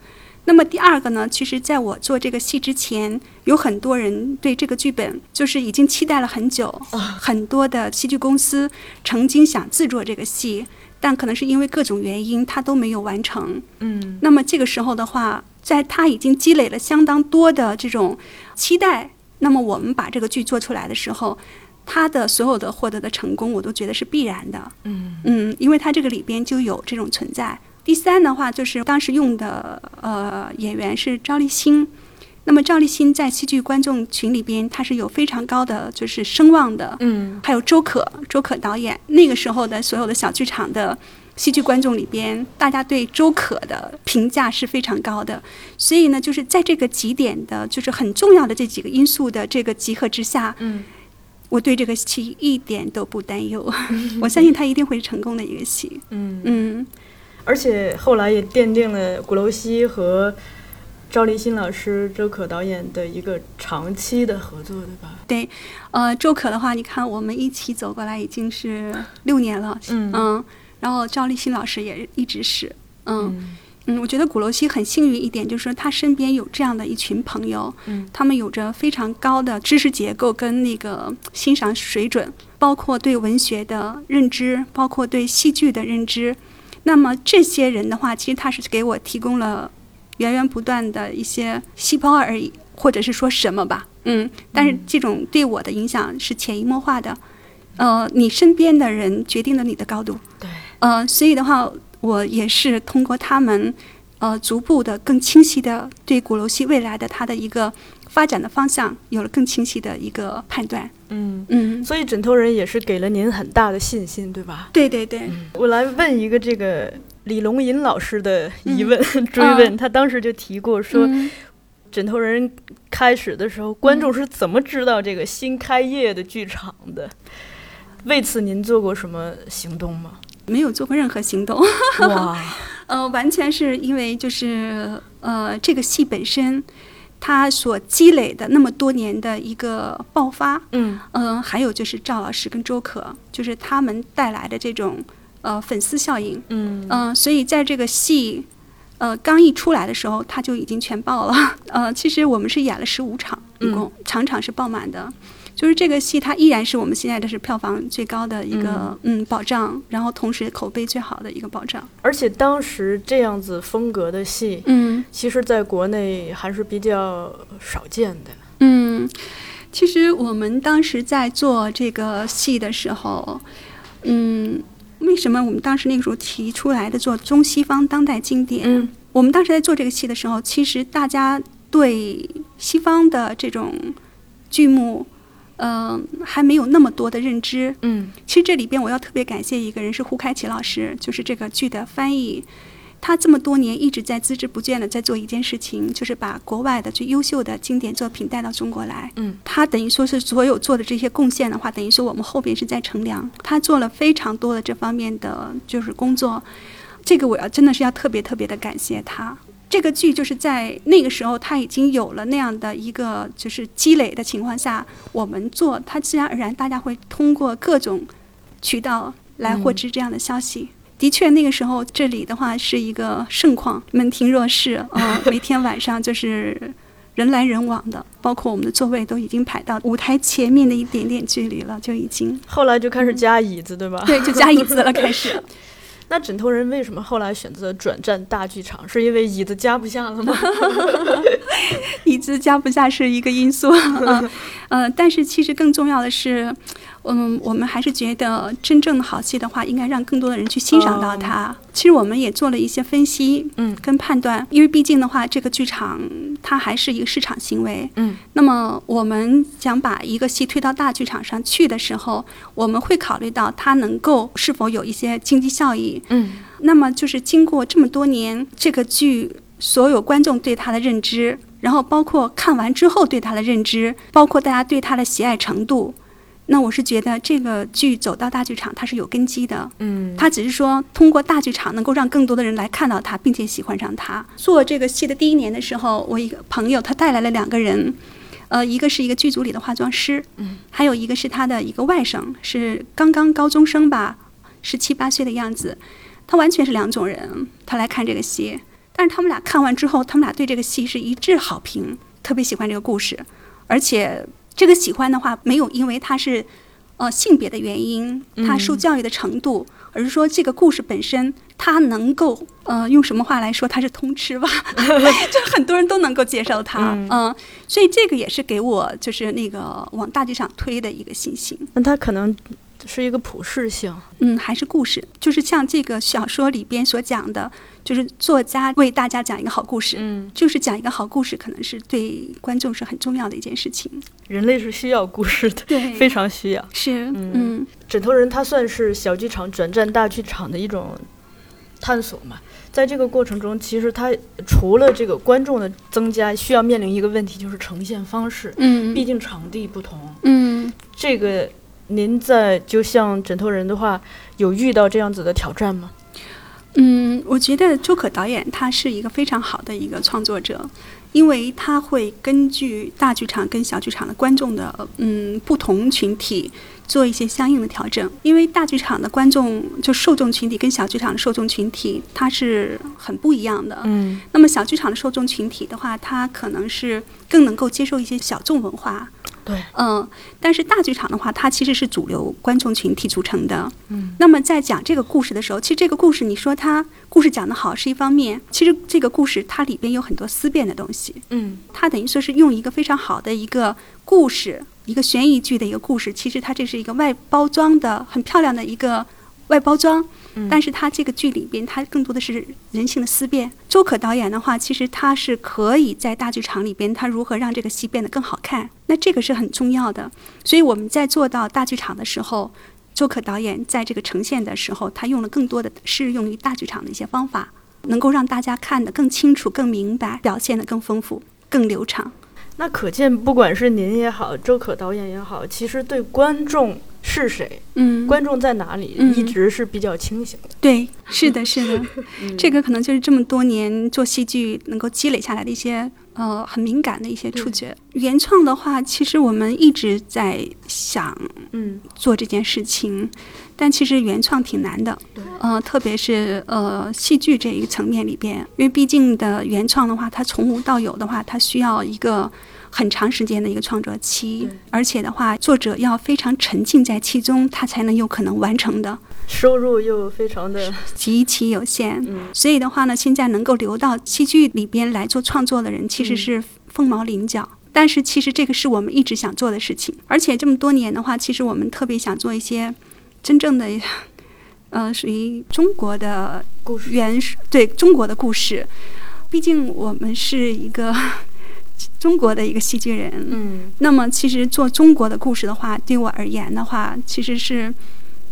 那么第二个呢，其实在我做这个戏之前，有很多人对这个剧本就是已经期待了很久，很多的戏剧公司曾经想制作这个戏，但可能是因为各种原因，他都没有完成。嗯那么这个时候的话，在他已经积累了相当多的这种期待，那么我们把这个剧做出来的时候，他的所有的获得的成功，我都觉得是必然的。嗯嗯，因为他这个里边就有这种存在。第三的话，就是当时用的呃演员是赵立新。那么赵立新在戏剧观众群里边，他是有非常高的就是声望的。嗯还有周可，周可导演那个时候的所有的小剧场的戏剧观众里边，大家对周可的评价是非常高的。所以呢，就是在这个几点的，就是很重要的这几个因素的这个集合之下，嗯我对这个戏一点都不担忧。我相信他一定会是成功的一个戏。嗯，嗯，而且后来也奠定了鼓楼西和赵立新老师、周可导演的一个长期的合作，对吧？对，呃，周可的话，你看我们一起走过来已经是六年了，嗯然后赵立新老师也一直是，嗯嗯嗯，我觉得古楼西很幸运一点，就是说他身边有这样的一群朋友，嗯他们有着非常高的知识结构跟那个欣赏水准，包括对文学的认知，包括对戏剧的认知。那么这些人的话，其实他是给我提供了源源不断的一些细胞而已，或者是说什么吧，嗯，但是这种对我的影响是潜移默化的。呃，你身边的人决定了你的高度，对，呃，所以的话，我也是通过他们，呃，逐步的更清晰的对鼓楼西未来的它的一个发展的方向有了更清晰的一个判断。嗯，嗯，所以枕头人也是给了您很大的信心，对吧？对对对，我来问一个这个李龙吟老师的疑问、追啊问，他当时就提过说，嗯枕头人开始的时候，观众是怎么知道这个新开业的剧场的？为此您做过什么行动吗？没有做过任何行动。哇，呃，完全是因为就是呃，这个戏本身，它所积累的那么多年的一个爆发，嗯嗯、还有就是赵老师跟周可，就是他们带来的这种呃粉丝效应，嗯嗯、所以在这个戏。呃，刚一出来的时候，他就已经全爆了。呃，其实我们是演了十五场，一共、场场是爆满的。就是这个戏，它依然是我们现在的是票房最高的一个嗯保障，然后同时口碑最好的一个保障。而且当时这样子风格的戏，嗯其实在国内还是比较少见的。嗯，其实我们当时在做这个戏的时候，嗯，为什么我们当时那个时候提出来的做中西方当代经典？嗯我们当时在做这个戏的时候，其实大家对西方的这种剧目，嗯、还没有那么多的认知。嗯其实这里边我要特别感谢一个人是胡开奇老师，就是这个剧的翻译。他这么多年一直在孜孜不倦的在做一件事情，就是把国外的最优秀的经典作品带到中国来。嗯，他等于说是所有做的这些贡献的话，等于说我们后边是在乘凉。他做了非常多的这方面的就是工作，这个我要真的是要特别特别的感谢他。这个剧就是在那个时候，他已经有了那样的一个就是积累的情况下，我们做，它自然而然大家会通过各种渠道来获知这样的消息。的确，那个时候这里的话是一个盛况，门庭若市啊、每天晚上就是人来人往的，包括我们的座位都已经排到舞台前面的一点点距离了，就已经后来就开始加椅子，对吧？对，就加椅子了，开始。那枕头人为什么后来选择转战大剧场？是因为椅子加不下了吗？椅子加不下是一个因素。嗯，但是其实更重要的是，嗯，我们还是觉得真正的好戏的话，应该让更多的人去欣赏到它。其实我们也做了一些分析，嗯跟判断，因为毕竟的话，这个剧场它还是一个市场行为，嗯那么我们想把一个戏推到大剧场上去的时候，我们会考虑到它能够是否有一些经济效益。嗯那么就是经过这么多年这个剧所有观众对它的认知，然后包括看完之后对它的认知，包括大家对它的喜爱程度。那我是觉得这个剧走到大剧场，它是有根基的。嗯它只是说通过大剧场能够让更多的人来看到它，并且喜欢上它。做这个戏的第一年的时候，我一个朋友他带来了两个人，呃，一个是一个剧组里的化妆师，嗯，还有一个是他的一个外甥，是刚刚高中生吧，十七八岁的样子，他完全是两种人。他来看这个戏，但是他们俩看完之后，他们俩对这个戏是一致好评，特别喜欢这个故事，而且这个喜欢的话，没有因为他是呃性别的原因，他受教育的程度，而是说这个故事本身，它能够呃用什么话来说，它是通吃吧，就很多人都能够接受它，嗯嗯、所以这个也是给我就是那个往大剧场推的一个信心。那他可能是一个普适性。嗯，还是故事，就是像这个小说里边所讲的，就是作家为大家讲一个好故事，嗯，就是讲一个好故事，可能是对观众是很重要的一件事情。人类是需要故事的，对非常需要。是，嗯嗯枕头人他算是小剧场转战大剧场的一种探索嘛。在这个过程中，其实他除了这个观众的增加，需要面临一个问题，就是呈现方式。嗯，毕竟场地不同，嗯这个您在就像枕头人的话，有遇到这样子的挑战吗？嗯，我觉得周可导演他是一个非常好的一个创作者，因为他会根据大剧场跟小剧场的观众的嗯不同群体做一些相应的调整。因为大剧场的观众就受众群体跟小剧场的受众群体它是很不一样的。嗯那么小剧场的受众群体的话，它可能是更能够接受一些小众文化，对，嗯，但是大剧场的话，它其实是主流观众群体组成的。嗯，那么在讲这个故事的时候，其实这个故事你说它故事讲得好是一方面，其实这个故事它里边有很多思辨的东西，嗯它等于说是用一个非常好的一个故事，一个悬疑剧的一个故事，其实它这是一个外包装的很漂亮的一个外包装。嗯但是他这个剧里边，他更多的是人性的思辨。周可导演的话，其实他是可以在大剧场里边，他如何让这个戏变得更好看，那这个是很重要的。所以我们在做到大剧场的时候，周可导演在这个呈现的时候，他用了更多的适用于大剧场的一些方法，能够让大家看得更清楚、更明白，表现得更丰富、更流畅。那可见，不管是您也好，周可导演也好，其实对观众是谁，嗯，观众在哪里，嗯。一直是比较清醒的。对，是的，是的，嗯。这个可能就是这么多年做戏剧能够积累下来的一些呃很敏感的一些触觉。原创的话，其实我们一直在想嗯。做这件事情，但其实原创挺难的，呃，特别是呃戏剧这一个层面里边，因为毕竟的原创的话，它从无到有的话，它需要一个。很长时间的一个创作期，而且的话，作者要非常沉浸在其中，他才能有可能完成的。收入又非常的极其有限。嗯所以的话呢，现在能够留到戏剧里边来做创作的人，其实嗯是凤毛麟角。但是其实这个是我们一直想做的事情，而且这么多年的话，其实我们特别想做一些真正的，呃，属于中国的故事。原对中国的故事。毕竟我们是一个中国的一个戏剧人，嗯那么其实做中国的故事的话，对我而言的话，其实是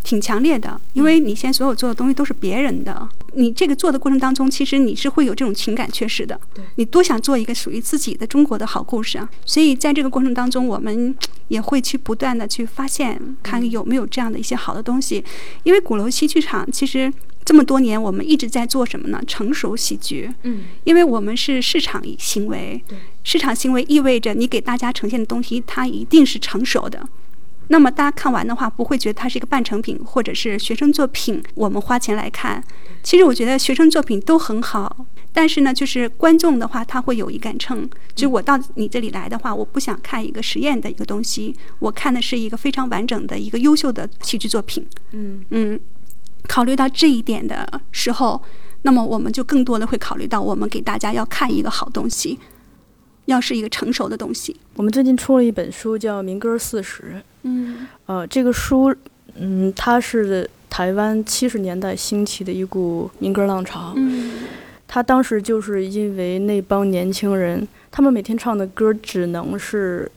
挺强烈的，因为你现在所有做的东西都是别人的，你这个做的过程当中，其实你是会有这种情感缺失的。对你多想做一个属于自己的中国的好故事啊！所以在这个过程当中，我们也会去不断的去发现，看有没有这样的一些好的东西。因为鼓楼戏剧场其实这么多年，我们一直在做什么呢？成熟喜剧。嗯因为我们是市场行为对，市场行为意味着你给大家呈现的东西，它一定是成熟的。那么大家看完的话，不会觉得它是一个半成品或者是学生作品。我们花钱来看，其实我觉得学生作品都很好，但是呢，就是观众的话，他会有一杆秤。就我到你这里来的话，我不想看一个实验的一个东西，我看的是一个非常完整的一个优秀的戏剧作品。嗯嗯，考虑到这一点的时候，那么我们就更多的会考虑到，我们给大家要看一个好东西。要是一个成熟的东西。我们最近出了一本书，叫《民歌四十》。嗯呃，这个书，嗯，它是台湾七十年代兴起的一股民歌浪潮。嗯它当时就是因为那帮年轻人，他们每天唱的歌只能是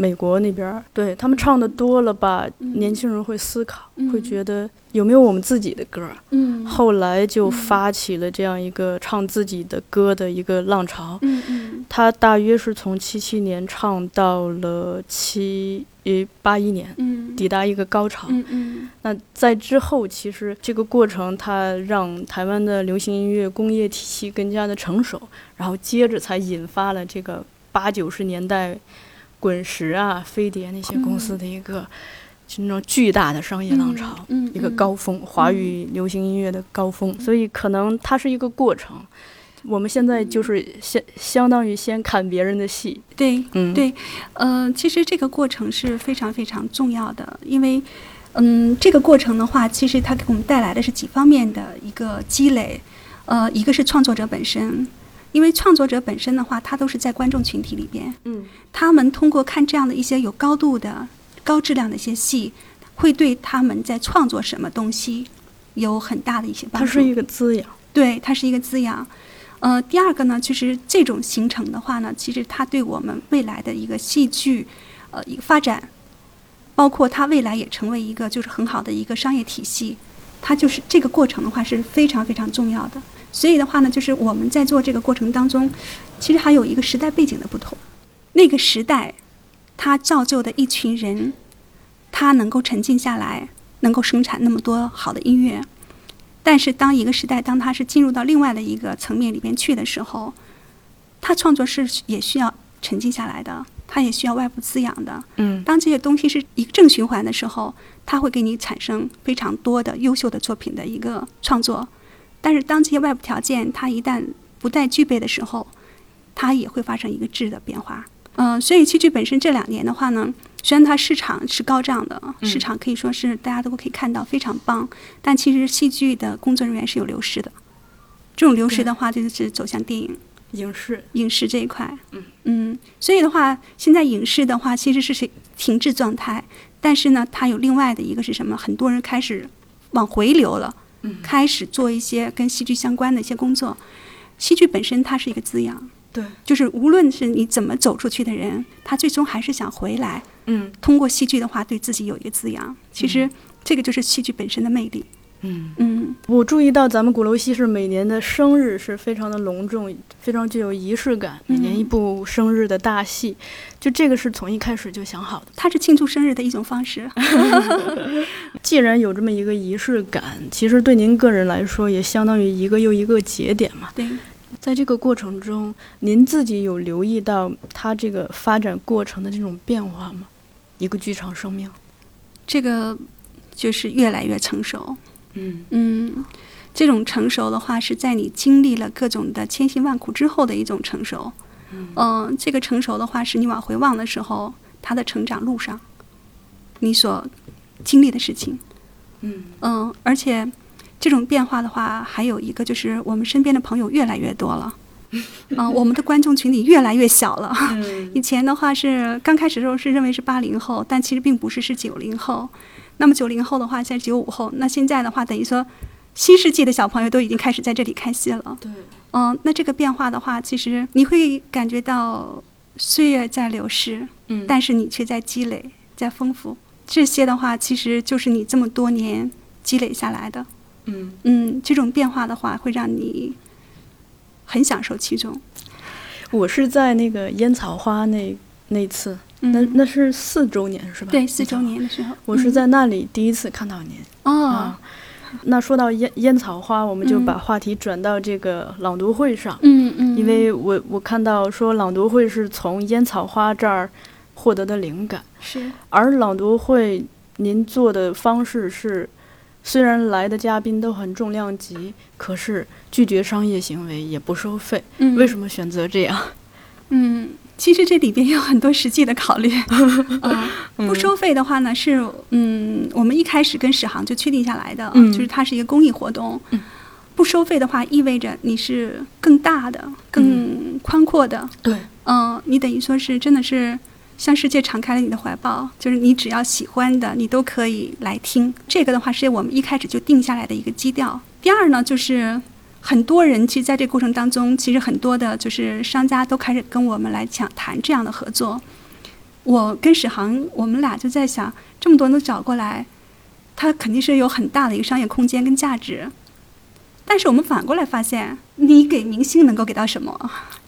美国那边，对他们唱的多了吧，嗯年轻人会思考，嗯会觉得有没有我们自己的歌儿。嗯后来就嗯发起了这样一个唱自己的歌的一个浪潮。嗯嗯他大约是从七七年唱到了七一八一年，嗯抵达一个高潮。嗯嗯那在之后，其实这个过程它让台湾的流行音乐工业体系更加的成熟，然后接着才引发了这个八九十年代滚石啊、飞碟那些公司的一个、就那种巨大的商业浪潮。嗯一个高峰，华语流行音乐的高峰，所以可能它是一个过程。我们现在就是先相当于先看别人的戏，对嗯，对，呃，其实这个过程是非常非常重要的，因为，嗯，这个过程的话，其实它给我们带来的是几方面的一个积累，呃，一个是创作者本身，因为创作者本身的话，他都是在观众群体里边，嗯他们通过看这样的一些有高度的、高质量的一些戏，会对他们在创作什么东西有很大的一些帮助。它是一个滋养，对，它是一个滋养。呃，第二个呢，就是这种形成的话呢，其实它对我们未来的一个戏剧，呃，一个发展，包括它未来也成为一个就是很好的一个商业体系，它就是这个过程的话是非常非常重要的。所以的话呢，就是我们在做这个过程当中，其实还有一个时代背景的不同。那个时代，它造就的一群人，他能够沉静下来，能够生产那么多好的音乐。但是当一个时代，当它是进入到另外的一个层面里边去的时候，他创作是也需要沉静下来的，他也需要外部滋养的。嗯当这些东西是一个正循环的时候，它会给你产生非常多的优秀的作品的一个创作。但是当这些外部条件它一旦不再具备的时候，它也会发生一个质的变化。嗯、所以戏剧本身这两年的话呢，虽然它市场是高涨的，市场可以说是大家都可以看到非常棒，但其实戏剧的工作人员是有流失的。这种流失的话，就是走向电影。影视，影视这一块，嗯所以的话，现在影视的话其实是停滞状态，但是呢，它有另外的一个是什么？很多人开始往回流了，嗯开始做一些跟戏剧相关的一些工作。戏剧本身它是一个滋养，对，就是无论是你怎么走出去的人，他最终还是想回来，嗯通过戏剧的话对自己有一个滋养。其实这个就是戏剧本身的魅力。嗯。嗯嗯，我注意到咱们鼓楼西是每年的生日是非常的隆重，非常具有仪式感，每年一部生日的大戏，就这个是从一开始就想好的。它是庆祝生日的一种方式。既然有这么一个仪式感，其实对您个人来说也相当于一个又一个节点嘛。对。在这个过程中，您自己有留意到它这个发展过程的这种变化吗？一个剧场生命，这个就是越来越成熟。嗯嗯，这种成熟的话，是在你经历了各种的千辛万苦之后的一种成熟。嗯、这个成熟的话，是你往回望的时候，他的成长路上，你所经历的事情。嗯嗯，而且这种变化的话，还有一个就是我们身边的朋友越来越多了。嗯、我们的观众群体越来越小了。嗯以前的话是刚开始的时候是认为是八零后，但其实并不是，是九零后。那么九零后的话，现在九五后，那现在的话，等于说新世纪的小朋友都已经开始在这里看戏了。对，嗯、那这个变化的话，其实你会感觉到岁月在流逝，嗯但是你却在积累，在丰富。这些的话，其实就是你这么多年积累下来的。嗯嗯，这种变化的话，会让你很享受其中。我是在那个烟草花那那次，那嗯那是四周年是吧？对四周年的时候，我是在那里第一次看到您。哦啊，那说到烟烟草花，我们就嗯把话题转到这个朗读会上，嗯嗯，因为我我看到说朗读会是从烟草花这儿获得的灵感，是而朗读会您做的方式是，虽然来的嘉宾都很重量级，可是拒绝商业行为，也不收费，嗯为什么选择这样？嗯，其实这里边有很多实际的考虑。啊，不收费的话呢，是嗯，我们一开始跟史航就确定下来的，嗯就是它是一个公益活动。嗯不收费的话，意味着你是更大的、更宽阔的，对，嗯，你等于说是真的是向世界敞开了你的怀抱，就是你只要喜欢的，你都可以来听。这个的话是我们一开始就定下来的一个基调。第二呢，就是很多人其实在这个过程当中，其实很多的就是商家都开始跟我们来讲谈这样的合作。我跟史航，我们俩就在想，这么多人都找过来，他肯定是有很大的一个商业空间跟价值。但是我们反过来发现，你给明星能够给到什么？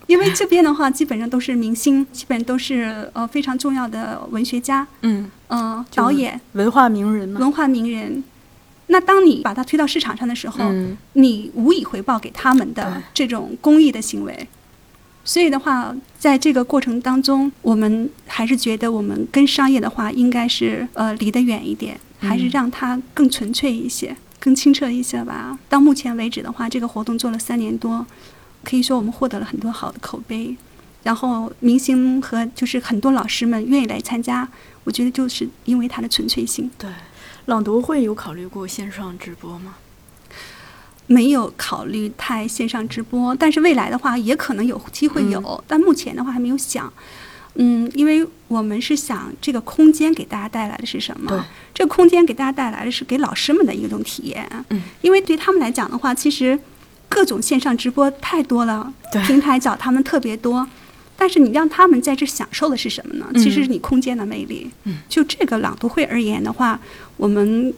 因为这边的话，基本上都是明星，基本都是呃非常重要的文学家，嗯，嗯、就导演、文化名人嘛。文化名人。那当你把它推到市场上的时候，嗯你无以回报给他们的这种公益的行为。所以的话，在这个过程当中，我们还是觉得我们跟商业的话，应该是呃离得远一点，还是嗯让它更纯粹一些、更清澈一些吧。到目前为止的话，这个活动做了三年多，可以说我们获得了很多好的口碑。然后明星和就是很多老师们愿意来参加，我觉得就是因为它的纯粹性。对，朗读会有考虑过线上直播吗？没有考虑太线上直播，但是未来的话也可能有机会有，但目前的话还没有想。嗯，因为我们是想这个空间给大家带来的是什么？这个空间给大家带来的是给老师们的一种体验。嗯，因为对他们来讲的话，其实各种线上直播太多了，平台找他们特别多。但是你让他们在这享受的是什么呢？嗯其实是你空间的魅力。嗯，就这个朗读会而言的话，我们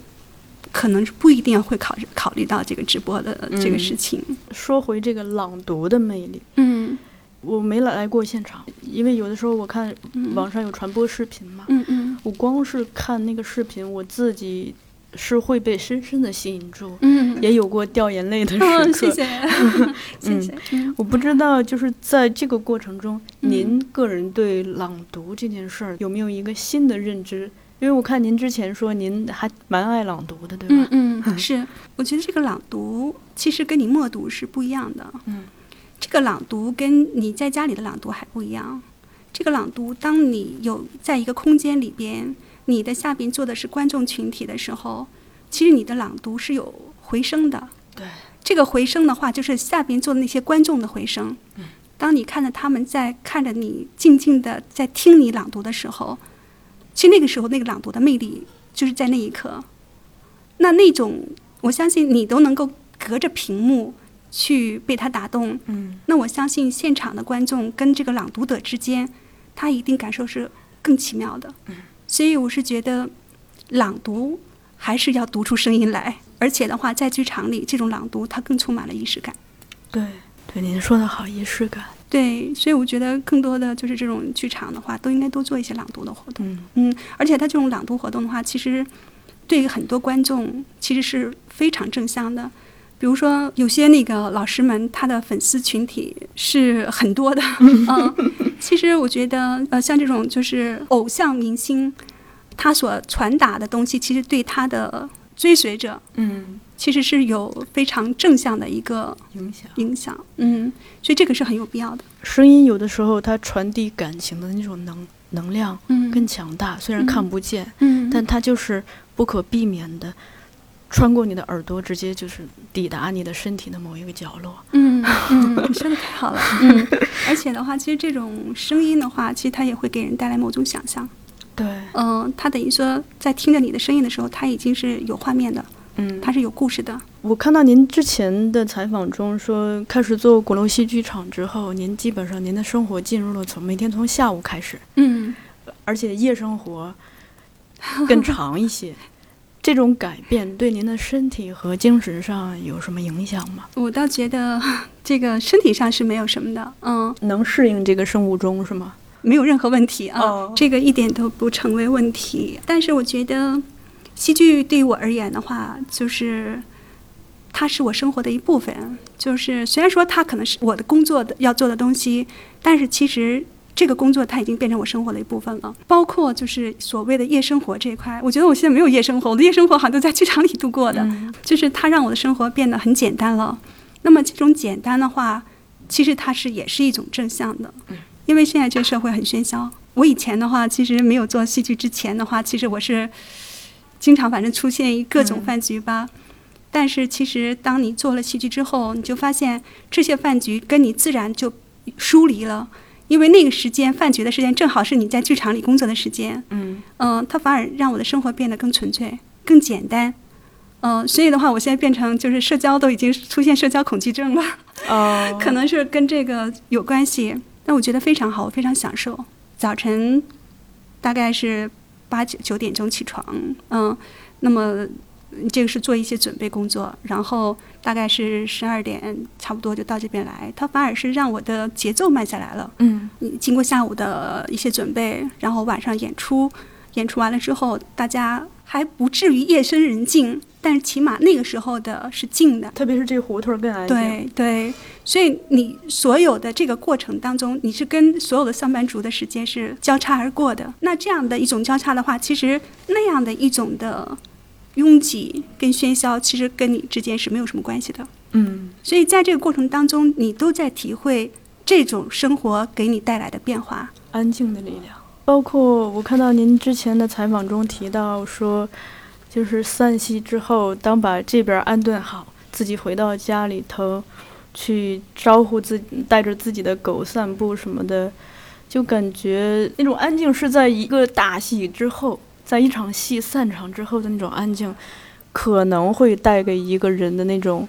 可能是不一定会考考虑到这个直播的这个嗯事情。说回这个朗读的魅力，嗯我没来过现场，因为有的时候我看嗯网上有传播视频嘛，嗯嗯我光是看那个视频，我自己是会被深深的吸引住，嗯，也有过掉眼泪的时嗯，刻。谢谢，谢谢。嗯我不知道，就是在这个过程中，嗯您个人对朗读这件事儿有没有一个新的认知？因为我看您之前说您还蛮爱朗读的，对吧？嗯嗯，是，我觉得这个朗读其实跟你默读是不一样的。嗯，这个朗读跟你在家里的朗读还不一样。这个朗读，当你有在一个空间里边，你的下边坐的是观众群体的时候，其实你的朗读是有回声的。对，这个回声的话，就是下边坐的那些观众的回声。嗯，当你看着他们在看着你静静的在听你朗读的时候，其实那个时候那个朗读的魅力就是在那一刻。那那种，我相信你都能够隔着屏幕去被他打动。嗯，那我相信现场的观众跟这个朗读者之间，他一定感受是更奇妙的。嗯，所以我是觉得，朗读还是要读出声音来，而且的话，在剧场里这种朗读它更充满了仪式感。对，对，您说的好，仪式感。对，所以我觉得更多的就是这种剧场的话，都应该多做一些朗读的活动。嗯嗯，而且它这种朗读活动的话，其实对于很多观众其实是非常正向的。比如说，有些那个老师们，他的粉丝群体是很多的。嗯，其实我觉得，呃，像这种就是偶像明星，他所传达的东西，其实对他的追随者，嗯，其实是有非常正向的一个影响。影响。嗯，所以这个是很有必要的。声音有的时候它传递感情的那种能能量嗯更强大，虽然嗯看不见，嗯，但它就是不可避免的。穿过你的耳朵，直接就是抵达你的身体的某一个角落。嗯嗯，你说的太好了。嗯，而且的话，其实这种声音的话，其实它也会给人带来某种想象。对，嗯、它等于说在听着你的声音的时候，它已经是有画面的，嗯，它是有故事的。我看到您之前的采访中说，开始做鼓楼戏剧场之后，您基本上您的生活进入了从每天从下午开始，嗯，而且夜生活更长一些。这种改变对您的身体和精神上有什么影响吗？我倒觉得这个身体上是没有什么的，嗯，能适应这个生物钟是吗？没有任何问题啊，哦这个一点都不成为问题。但是我觉得，戏剧对于我而言的话，就是它是我生活的一部分。就是虽然说它可能是我的工作的要做的东西，但是其实这个工作它已经变成我生活的一部分了。包括就是所谓的夜生活这一块，我觉得我现在没有夜生活，我的夜生活好像都在剧场里度过的。嗯就是它让我的生活变得很简单了。那么这种简单的话，其实它是也是一种正向的，因为现在这个社会很喧嚣。我以前的话，其实没有做戏剧之前的话，其实我是经常反正出现于各种嗯饭局吧。但是其实当你做了戏剧之后，你就发现这些饭局跟你自然就疏离了。因为那个时间饭局的时间正好是你在剧场里工作的时间，嗯嗯，它反而让我的生活变得更纯粹、更简单。嗯，所以的话，我现在变成就是社交都已经出现社交恐惧症了，哦，可能是跟这个有关系。但我觉得非常好，我非常享受。早晨大概是八九九点钟起床，嗯，那么这个是做一些准备工作，然后大概是十二点差不多就到这边来。他反而是让我的节奏慢下来了。嗯嗯经过下午的一些准备，然后晚上演出，演出完了之后，大家还不至于夜深人静，但是起码那个时候的是静的。特别是这胡同儿更安静。对对，所以你所有的这个过程当中，你是跟所有的上班族的时间是交叉而过的。那这样的一种交叉的话，其实那样的一种的拥挤跟喧嚣，其实跟你之间是没有什么关系的。嗯所以在这个过程当中，你都在体会这种生活给你带来的变化。安静的力量。包括我看到您之前的采访中提到说，就是散戏之后，当把这边安顿好，自己回到家里头，去招呼自己，带着自己的狗散步什么的，就感觉那种安静是在一个大戏之后，在一场戏散场之后的那种安静，可能会带给一个人的那种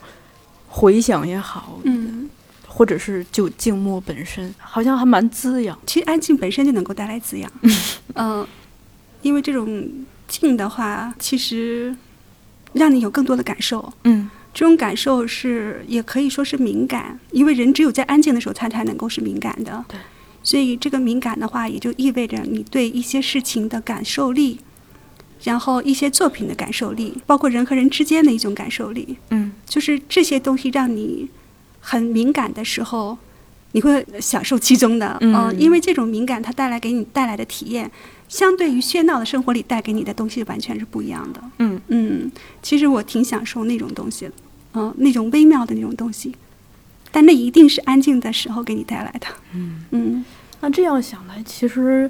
回响也好，嗯，或者是就静默本身，好像还蛮滋养。其实安静本身就能够带来滋养。嗯、因为这种静的话，其实让你有更多的感受。嗯这种感受是也可以说是敏感，因为人只有在安静的时候，他才能够是敏感的。对。所以这个敏感的话，也就意味着你对一些事情的感受力，然后一些作品的感受力，包括人和人之间的一种感受力，嗯就是这些东西让你很敏感的时候，你会享受其中的。嗯呃因为这种敏感它带来给你带来的体验，相对于喧闹的生活里带给你的东西完全是不一样的。嗯嗯，其实我挺享受那种东西的，嗯、那种微妙的那种东西，但那一定是安静的时候给你带来的。嗯。嗯，那这样想来，其实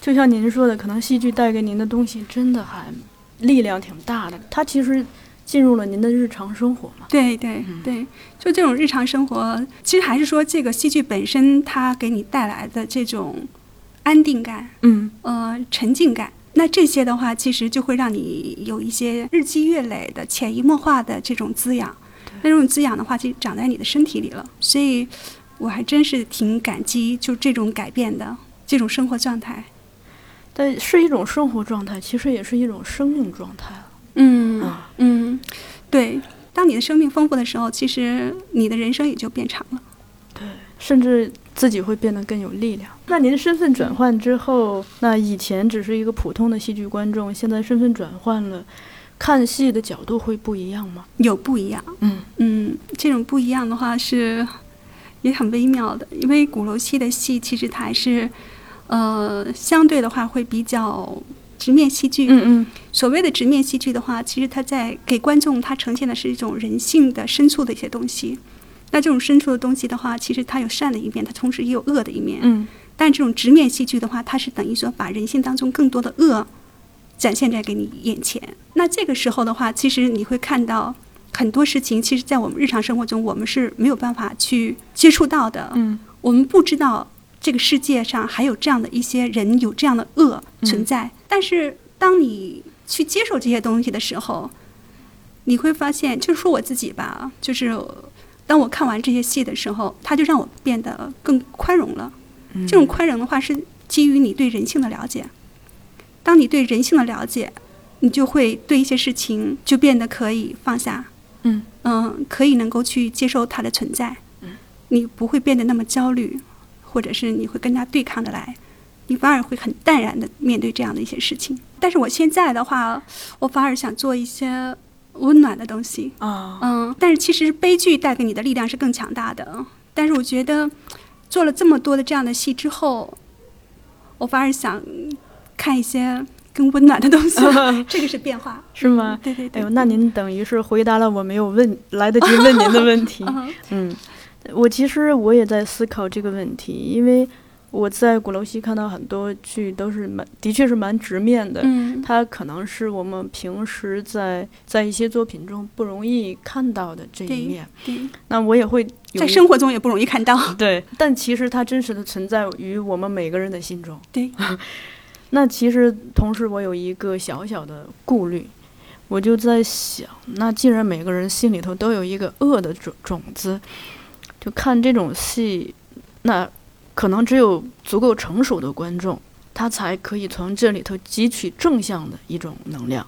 就像您说的，可能戏剧带给您的东西真的还力量挺大的。它其实进入了您的日常生活嘛。对对对，就这种日常生活，其实还是说这个戏剧本身它给你带来的这种安定感，嗯呃，沉浸感。那这些的话，其实就会让你有一些日积月累的、潜移默化的这种滋养。那种滋养的话，其实长在你的身体里了。所以，我还真是挺感激就这种改变的这种生活状态。但是一种生活状态，其实也是一种生命状态了。嗯啊嗯，对。当你的生命丰富的时候，其实你的人生也就变长了。对，甚至自己会变得更有力量。那您身份转换之后，那以前只是一个普通的戏剧观众，现在身份转换了，看戏的角度会不一样吗？有不一样，嗯嗯，这种不一样的话是也很微妙的，因为鼓楼戏的戏其实它还是，呃，相对的话会比较直面戏剧。嗯嗯所谓的直面戏剧的话，其实它在给观众它呈现的是一种人性的深处的一些东西。那这种深处的东西的话，其实它有善的一面，它同时也有恶的一面。嗯但这种直面戏剧的话，它是等于说把人性当中更多的恶展现在给你眼前。那这个时候的话，其实你会看到很多事情，其实在我们日常生活中，我们是没有办法去接触到的。嗯我们不知道这个世界上还有这样的一些人，有这样的恶存在。但是当你去接受这些东西的时候，你会发现，就说我自己吧，就是当我看完这些戏的时候，它就让我变得更宽容了。嗯这种宽容的话，是基于你对人性的了解。当你对人性的了解，你就会对一些事情就变得可以放下，嗯嗯，可以能够去接受它的存在。你不会变得那么焦虑，或者是你会跟它对抗的来，你反而会很淡然的面对这样的一些事情。但是我现在的话，我反而想做一些温暖的东西，啊嗯，但是其实悲剧带给你的力量是更强大的。但是我觉得做了这么多的这样的戏之后，我反而想看一些更温暖的东西，这个是变化，是吗？对对对。哎呦，那您等于是回答了我没有问来得及问您的问题。嗯嗯，我其实我也在思考这个问题，因为我在鼓楼西看到很多剧都是蛮，的确是蛮直面的。嗯，它可能是我们平时在在一些作品中不容易看到的这一面。对，那我也会在生活中也不容易看到。对，但其实它真实的存在于我们每个人的心中。对，那其实同时我有一个小小的顾虑，我就在想，那既然每个人心里头都有一个恶的种种子，就看这种戏，那可能只有足够成熟的观众，他才可以从这里头汲取正向的一种能量。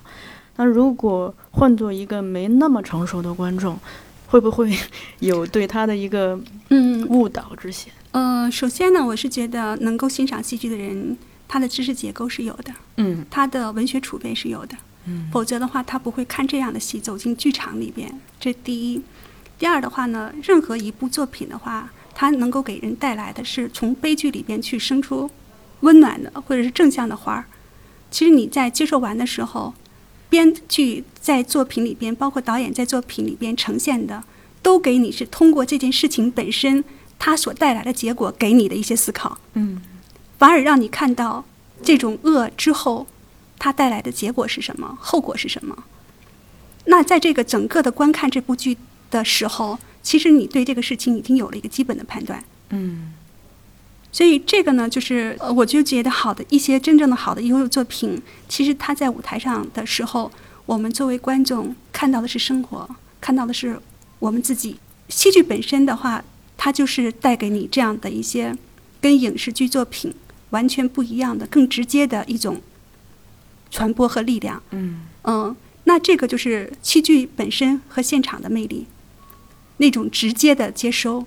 那如果换做一个没那么成熟的观众，会不会 有对他的一个嗯，误导之嫌？呃，首先呢，我是觉得能够欣赏戏剧的人，他的知识结构是有的，嗯他的文学储备是有的，嗯否则的话，他不会看这样的戏走进剧场里边。这第一。第二的话呢，任何一部作品的话，它能够给人带来的是从悲剧里边去生出温暖的或者是正向的花儿。其实你在接受完的时候，编剧在作品里边，包括导演在作品里边呈现的，都给你是通过这件事情本身它所带来的结果给你的一些思考。嗯反而让你看到这种恶之后，它带来的结果是什么，后果是什么。那在这个整个的观看这部剧的时候，其实你对这个事情已经有了一个基本的判断。嗯所以这个呢，就是，我就觉得好的一些真正的好的优秀作品，其实它在舞台上的时候，我们作为观众看到的是生活，看到的是我们自己。戏剧本身的话，它就是带给你这样的一些跟影视剧作品完全不一样的、更直接的一种传播和力量。嗯嗯，那这个就是戏剧本身和现场的魅力，那种直接的接收。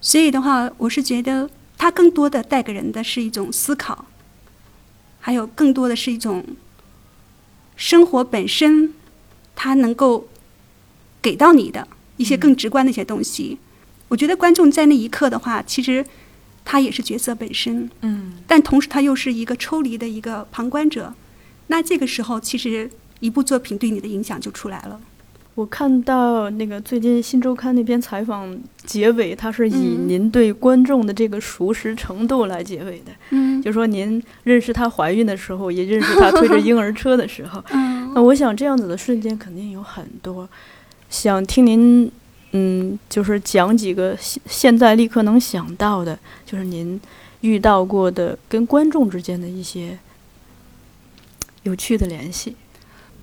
所以的话，我是觉得它更多的带给人的是一种思考，还有更多的是一种生活本身，它能够给到你的一些更直观的一些东西。我觉得观众在那一刻的话，其实他也是角色本身，嗯但同时他又是一个抽离的一个旁观者。那这个时候，其实一部作品对你的影响就出来了。我看到那个最近《新周刊》那篇采访结尾，它是以嗯您对观众的这个熟识程度来结尾的，嗯就说您认识她怀孕的时候，也认识她推着婴儿车的时候。嗯那我想这样子的瞬间肯定有很多，想听您，嗯，就是讲几个现现在立刻能想到的，就是您遇到过的跟观众之间的一些有趣的联系。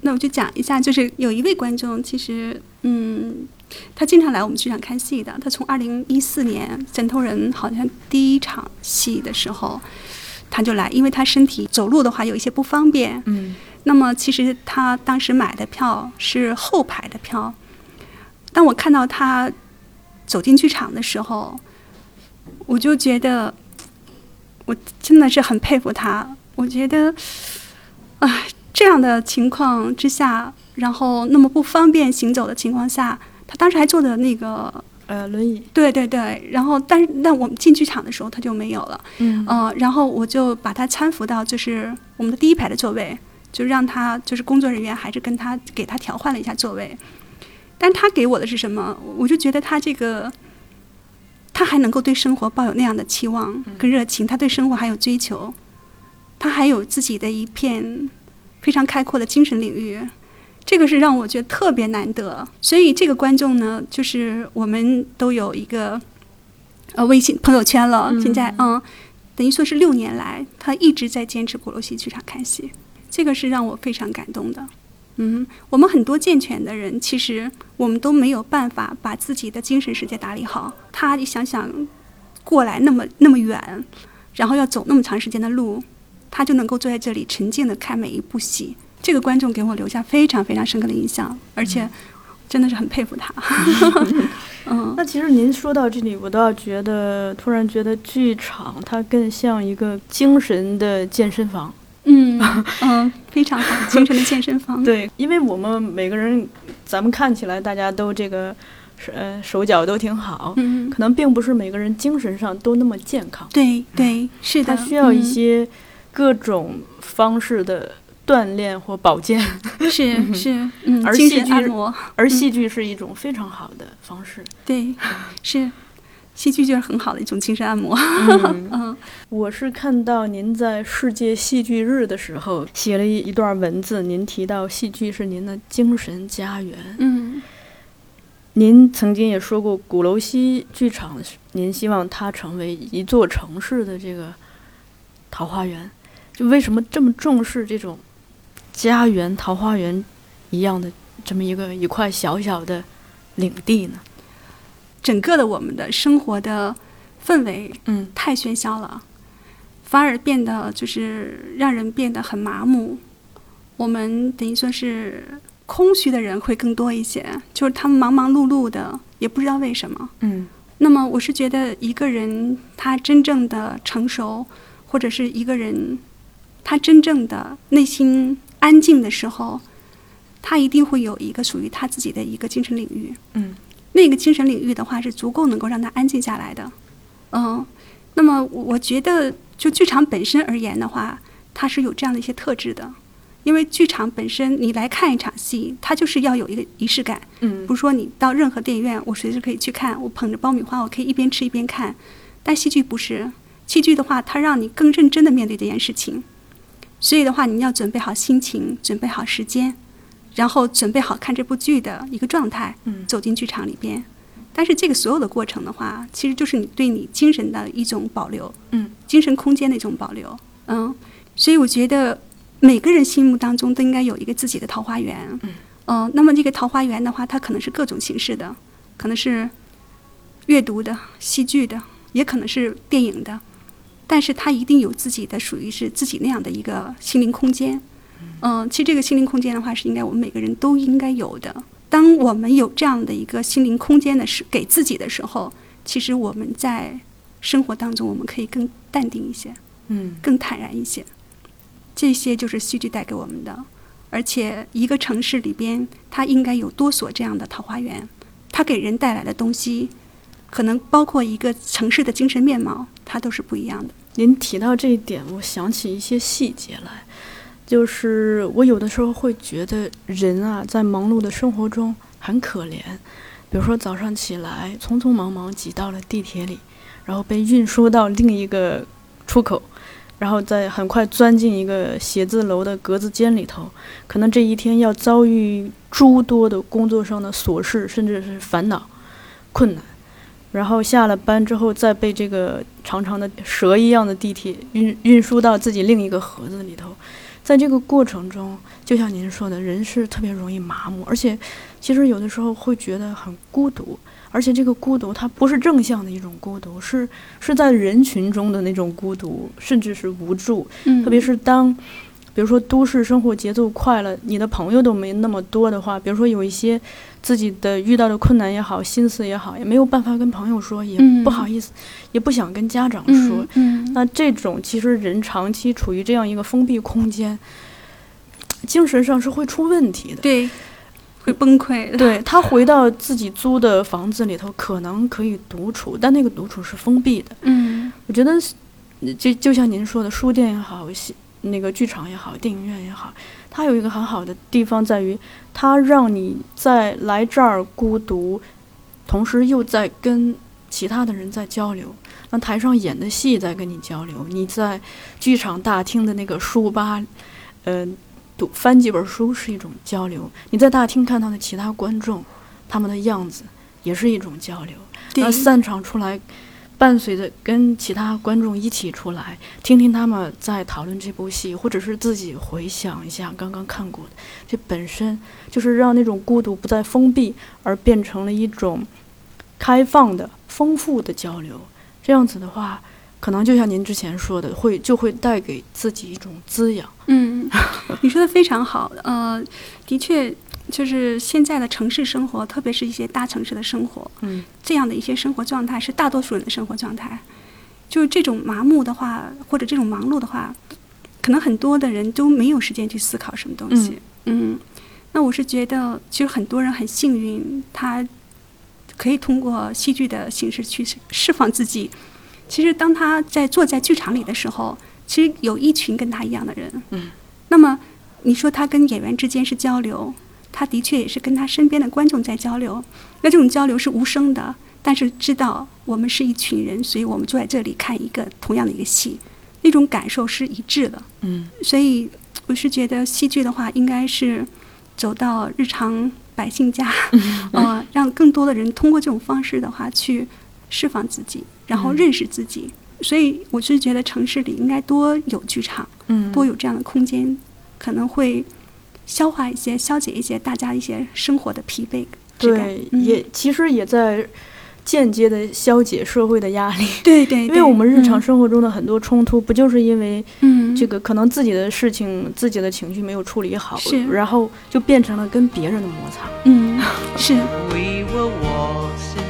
那我就讲一下，就是有一位观众，其实嗯，他经常来我们剧场看戏的。他从二零一四年《枕头人》好像第一场戏的时候，他就来，因为他身体走路的话有一些不方便，嗯那么其实他当时买的票是后排的票。当我看到他走进剧场的时候，我就觉得我真的是很佩服他。我觉得，啊，这样的情况之下，然后那么不方便行走的情况下，他当时还坐的那个，呃，轮椅。对对对，然后但是那我们进剧场的时候他就没有了。嗯呃，然后我就把他搀扶到就是我们的第一排的座位，就让他就是工作人员还是跟他给他调换了一下座位，但他给我的是什么？我就觉得他这个，他还能够对生活抱有那样的期望跟热情，他对生活还有追求，他还有自己的一片非常开阔的精神领域。这个是让我觉得特别难得，所以这个观众呢，就是我们都有一个呃微信朋友圈了，现在嗯，等于说是六年来，他一直在坚持鼓楼戏剧场看戏，这个是让我非常感动的。嗯，我们很多健全的人，其实我们都没有办法把自己的精神世界打理好。他，你想想，过来那么那么远，然后要走那么长时间的路，他就能够坐在这里沉静的看每一部戏。这个观众给我留下非常非常深刻的印象，而且真的是很佩服他。嗯，那其实您说到这里，我倒觉得突然觉得剧场它更像一个精神的健身房。嗯 嗯，非常好，精神的健身房。对，因为我们每个人，咱们看起来大家都这个，呃，手脚都挺好，嗯，可能并不是每个人精神上都那么健康，对对，是的，他需要一嗯。些各种方式的锻炼或保健，是是，嗯，而戏剧而戏剧是一种非常好的方式。对，是。戏剧就是很好的一种精神按摩。嗯，嗯我是看到您在世界戏剧日的时候写了一一段文字，您提到戏剧是您的精神家园。嗯您曾经也说过，鼓楼西剧场，您希望它成为一座城市的这个桃花源。就为什么这么重视这种家园、桃花源一样的这么一个一块小小的领地呢？整个的我们的生活的氛围嗯太喧嚣了，反而变得就是让人变得很麻木。我们等于说是空虚的人会更多一些，就是他们忙忙碌碌的，也不知道为什么。嗯那么我是觉得一个人他真正的成熟，或者是一个人他真正的内心安静的时候，他一定会有一个属于他自己的一个精神领域。嗯那个精神领域的话，是足够能够让他安静下来的。嗯，那么我我觉得，就剧场本身而言的话，它是有这样的一些特质的。因为剧场本身，你来看一场戏，它就是要有一个仪式感。嗯不是说你到任何电影院，我随时可以去看，我捧着爆米花，我可以一边吃一边看。但戏剧不是，戏剧的话，它让你更认真的面对这件事情。所以的话，你要准备好心情，准备好时间，然后准备好看这部剧的一个状态，嗯走进剧场里边。但是这个所有的过程的话，其实就是你对你精神的一种保留，嗯精神空间的一种保留。嗯，所以我觉得每个人心目当中都应该有一个自己的桃花源。嗯呃那么这个桃花源的话，它可能是各种形式的，可能是阅读的、戏剧的，也可能是电影的，但是它一定有自己的属于是自己那样的一个心灵空间。嗯、其实这个心灵空间的话，是应该我们每个人都应该有的。当我们有这样的一个心灵空间的时，给自己的时候，其实我们在生活当中，我们可以更淡定一些，嗯更坦然一些。这些就是戏剧带给我们的。而且一个城市里边，它应该有多所这样的桃花源，它给人带来的东西，可能包括一个城市的精神面貌，它都是不一样的。您提到这一点，我想起一些细节来，就是我有的时候会觉得人啊，在忙碌的生活中很可怜。比如说早上起来，匆匆忙忙挤到了地铁里，然后被运输到另一个出口，然后再很快钻进一个写字楼的格子间里头，可能这一天要遭遇诸多的工作上的琐事，甚至是烦恼、困难。然后下了班之后，再被这个长长的蛇一样的地铁运运输到自己另一个盒子里头，在这个过程中，就像您说的，人是特别容易麻木，而且其实有的时候会觉得很孤独，而且这个孤独它不是正向的一种孤独，是是在人群中的那种孤独，甚至是无助。嗯特别是当，比如说都市生活节奏快了，你的朋友都没那么多的话，比如说有一些自己的遇到的困难也好，心思也好，也没有办法跟朋友说，也嗯不好意思，也不想跟家长说。嗯嗯那这种其实人长期处于这样一个封闭空间，精神上是会出问题的。对，会崩溃的。对他回到自己租的房子里头，可能可以独处，但那个独处是封闭的。嗯我觉得，就就像您说的，书店也好，戏那个剧场也好，电影院也好，它有一个很好的地方在于，它让你在来这儿孤独，同时又在跟其他的人在交流。那台上演的戏在跟你交流，你在剧场大厅的那个书吧，呃，读翻几本书是一种交流。你在大厅看到的其他观众，他们的样子也是一种交流。那散场出来，伴随着跟其他观众一起出来，听听他们在讨论这部戏，或者是自己回想一下刚刚看过的，这本身就是让那种孤独不再封闭，而变成了一种开放的、丰富的交流。这样子的话，可能就像您之前说的，会就会带给自己一种滋养。嗯，你说的非常好。呃，的确，就是现在的城市生活，特别是一些大城市的生活，嗯这样的一些生活状态是大多数人的生活状态。就是这种麻木的话，或者这种忙碌的话，可能很多的人都没有时间去思考什么东西。嗯那我是觉得，其实很多人很幸运，他可以通过戏剧的形式去释放自己。其实，当他在坐在剧场里的时候，其实有一群跟他一样的人。嗯。那么，你说他跟演员之间是交流，他的确也是跟他身边的观众在交流。那这种交流是无声的，但是知道我们是一群人，所以我们坐在这里看一个同样的一个戏，那种感受是一致的。嗯所以我是觉得戏剧的话，应该是走到日常百姓家，呃，让更多的人通过这种方式的话去释放自己，然后认识自己。所以我是觉得城市里应该多有剧场，嗯，多有这样的空间，可能会消化一些、消解一些大家一些生活的疲惫。对，嗯。也其实也在间接的消解社会的压力，对对，因为我们日常嗯生活中的很多冲突，不就是因为嗯。这个可能自己的事情、自己的情绪没有处理好是，然后就变成了跟别人的摩擦。嗯是。We were waltzing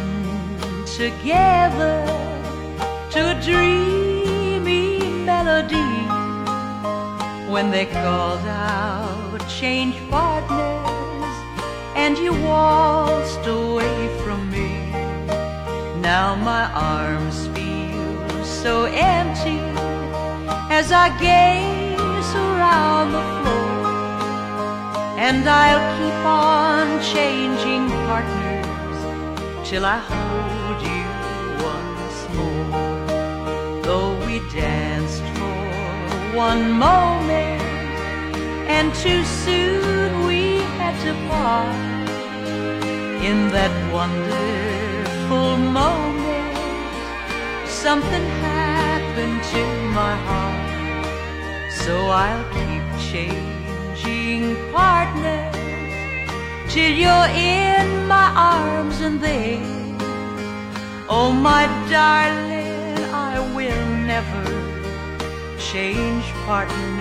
together to a dreamy melody when they called out change partners and you waltzed away from me. Now my arms feel so empty as I gaze around the floor. And I'll keep on changing partners till I hold you once more. Though we danced for one moment, and too soon we had to part. In that wonderful moment, something happened to my heart. So I'll keep changing partners till you're in my arms and then, oh my darling, I will never change partners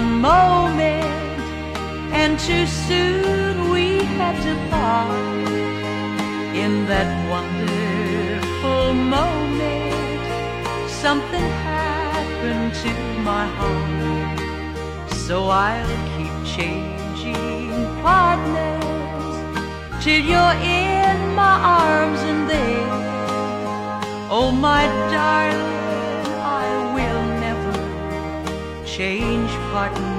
one moment, and too soon we had to part. In that wonderful moment, something happened to my heart. So I'll keep changing partners till you're in my arms and then, oh my darling, I will never change Parton.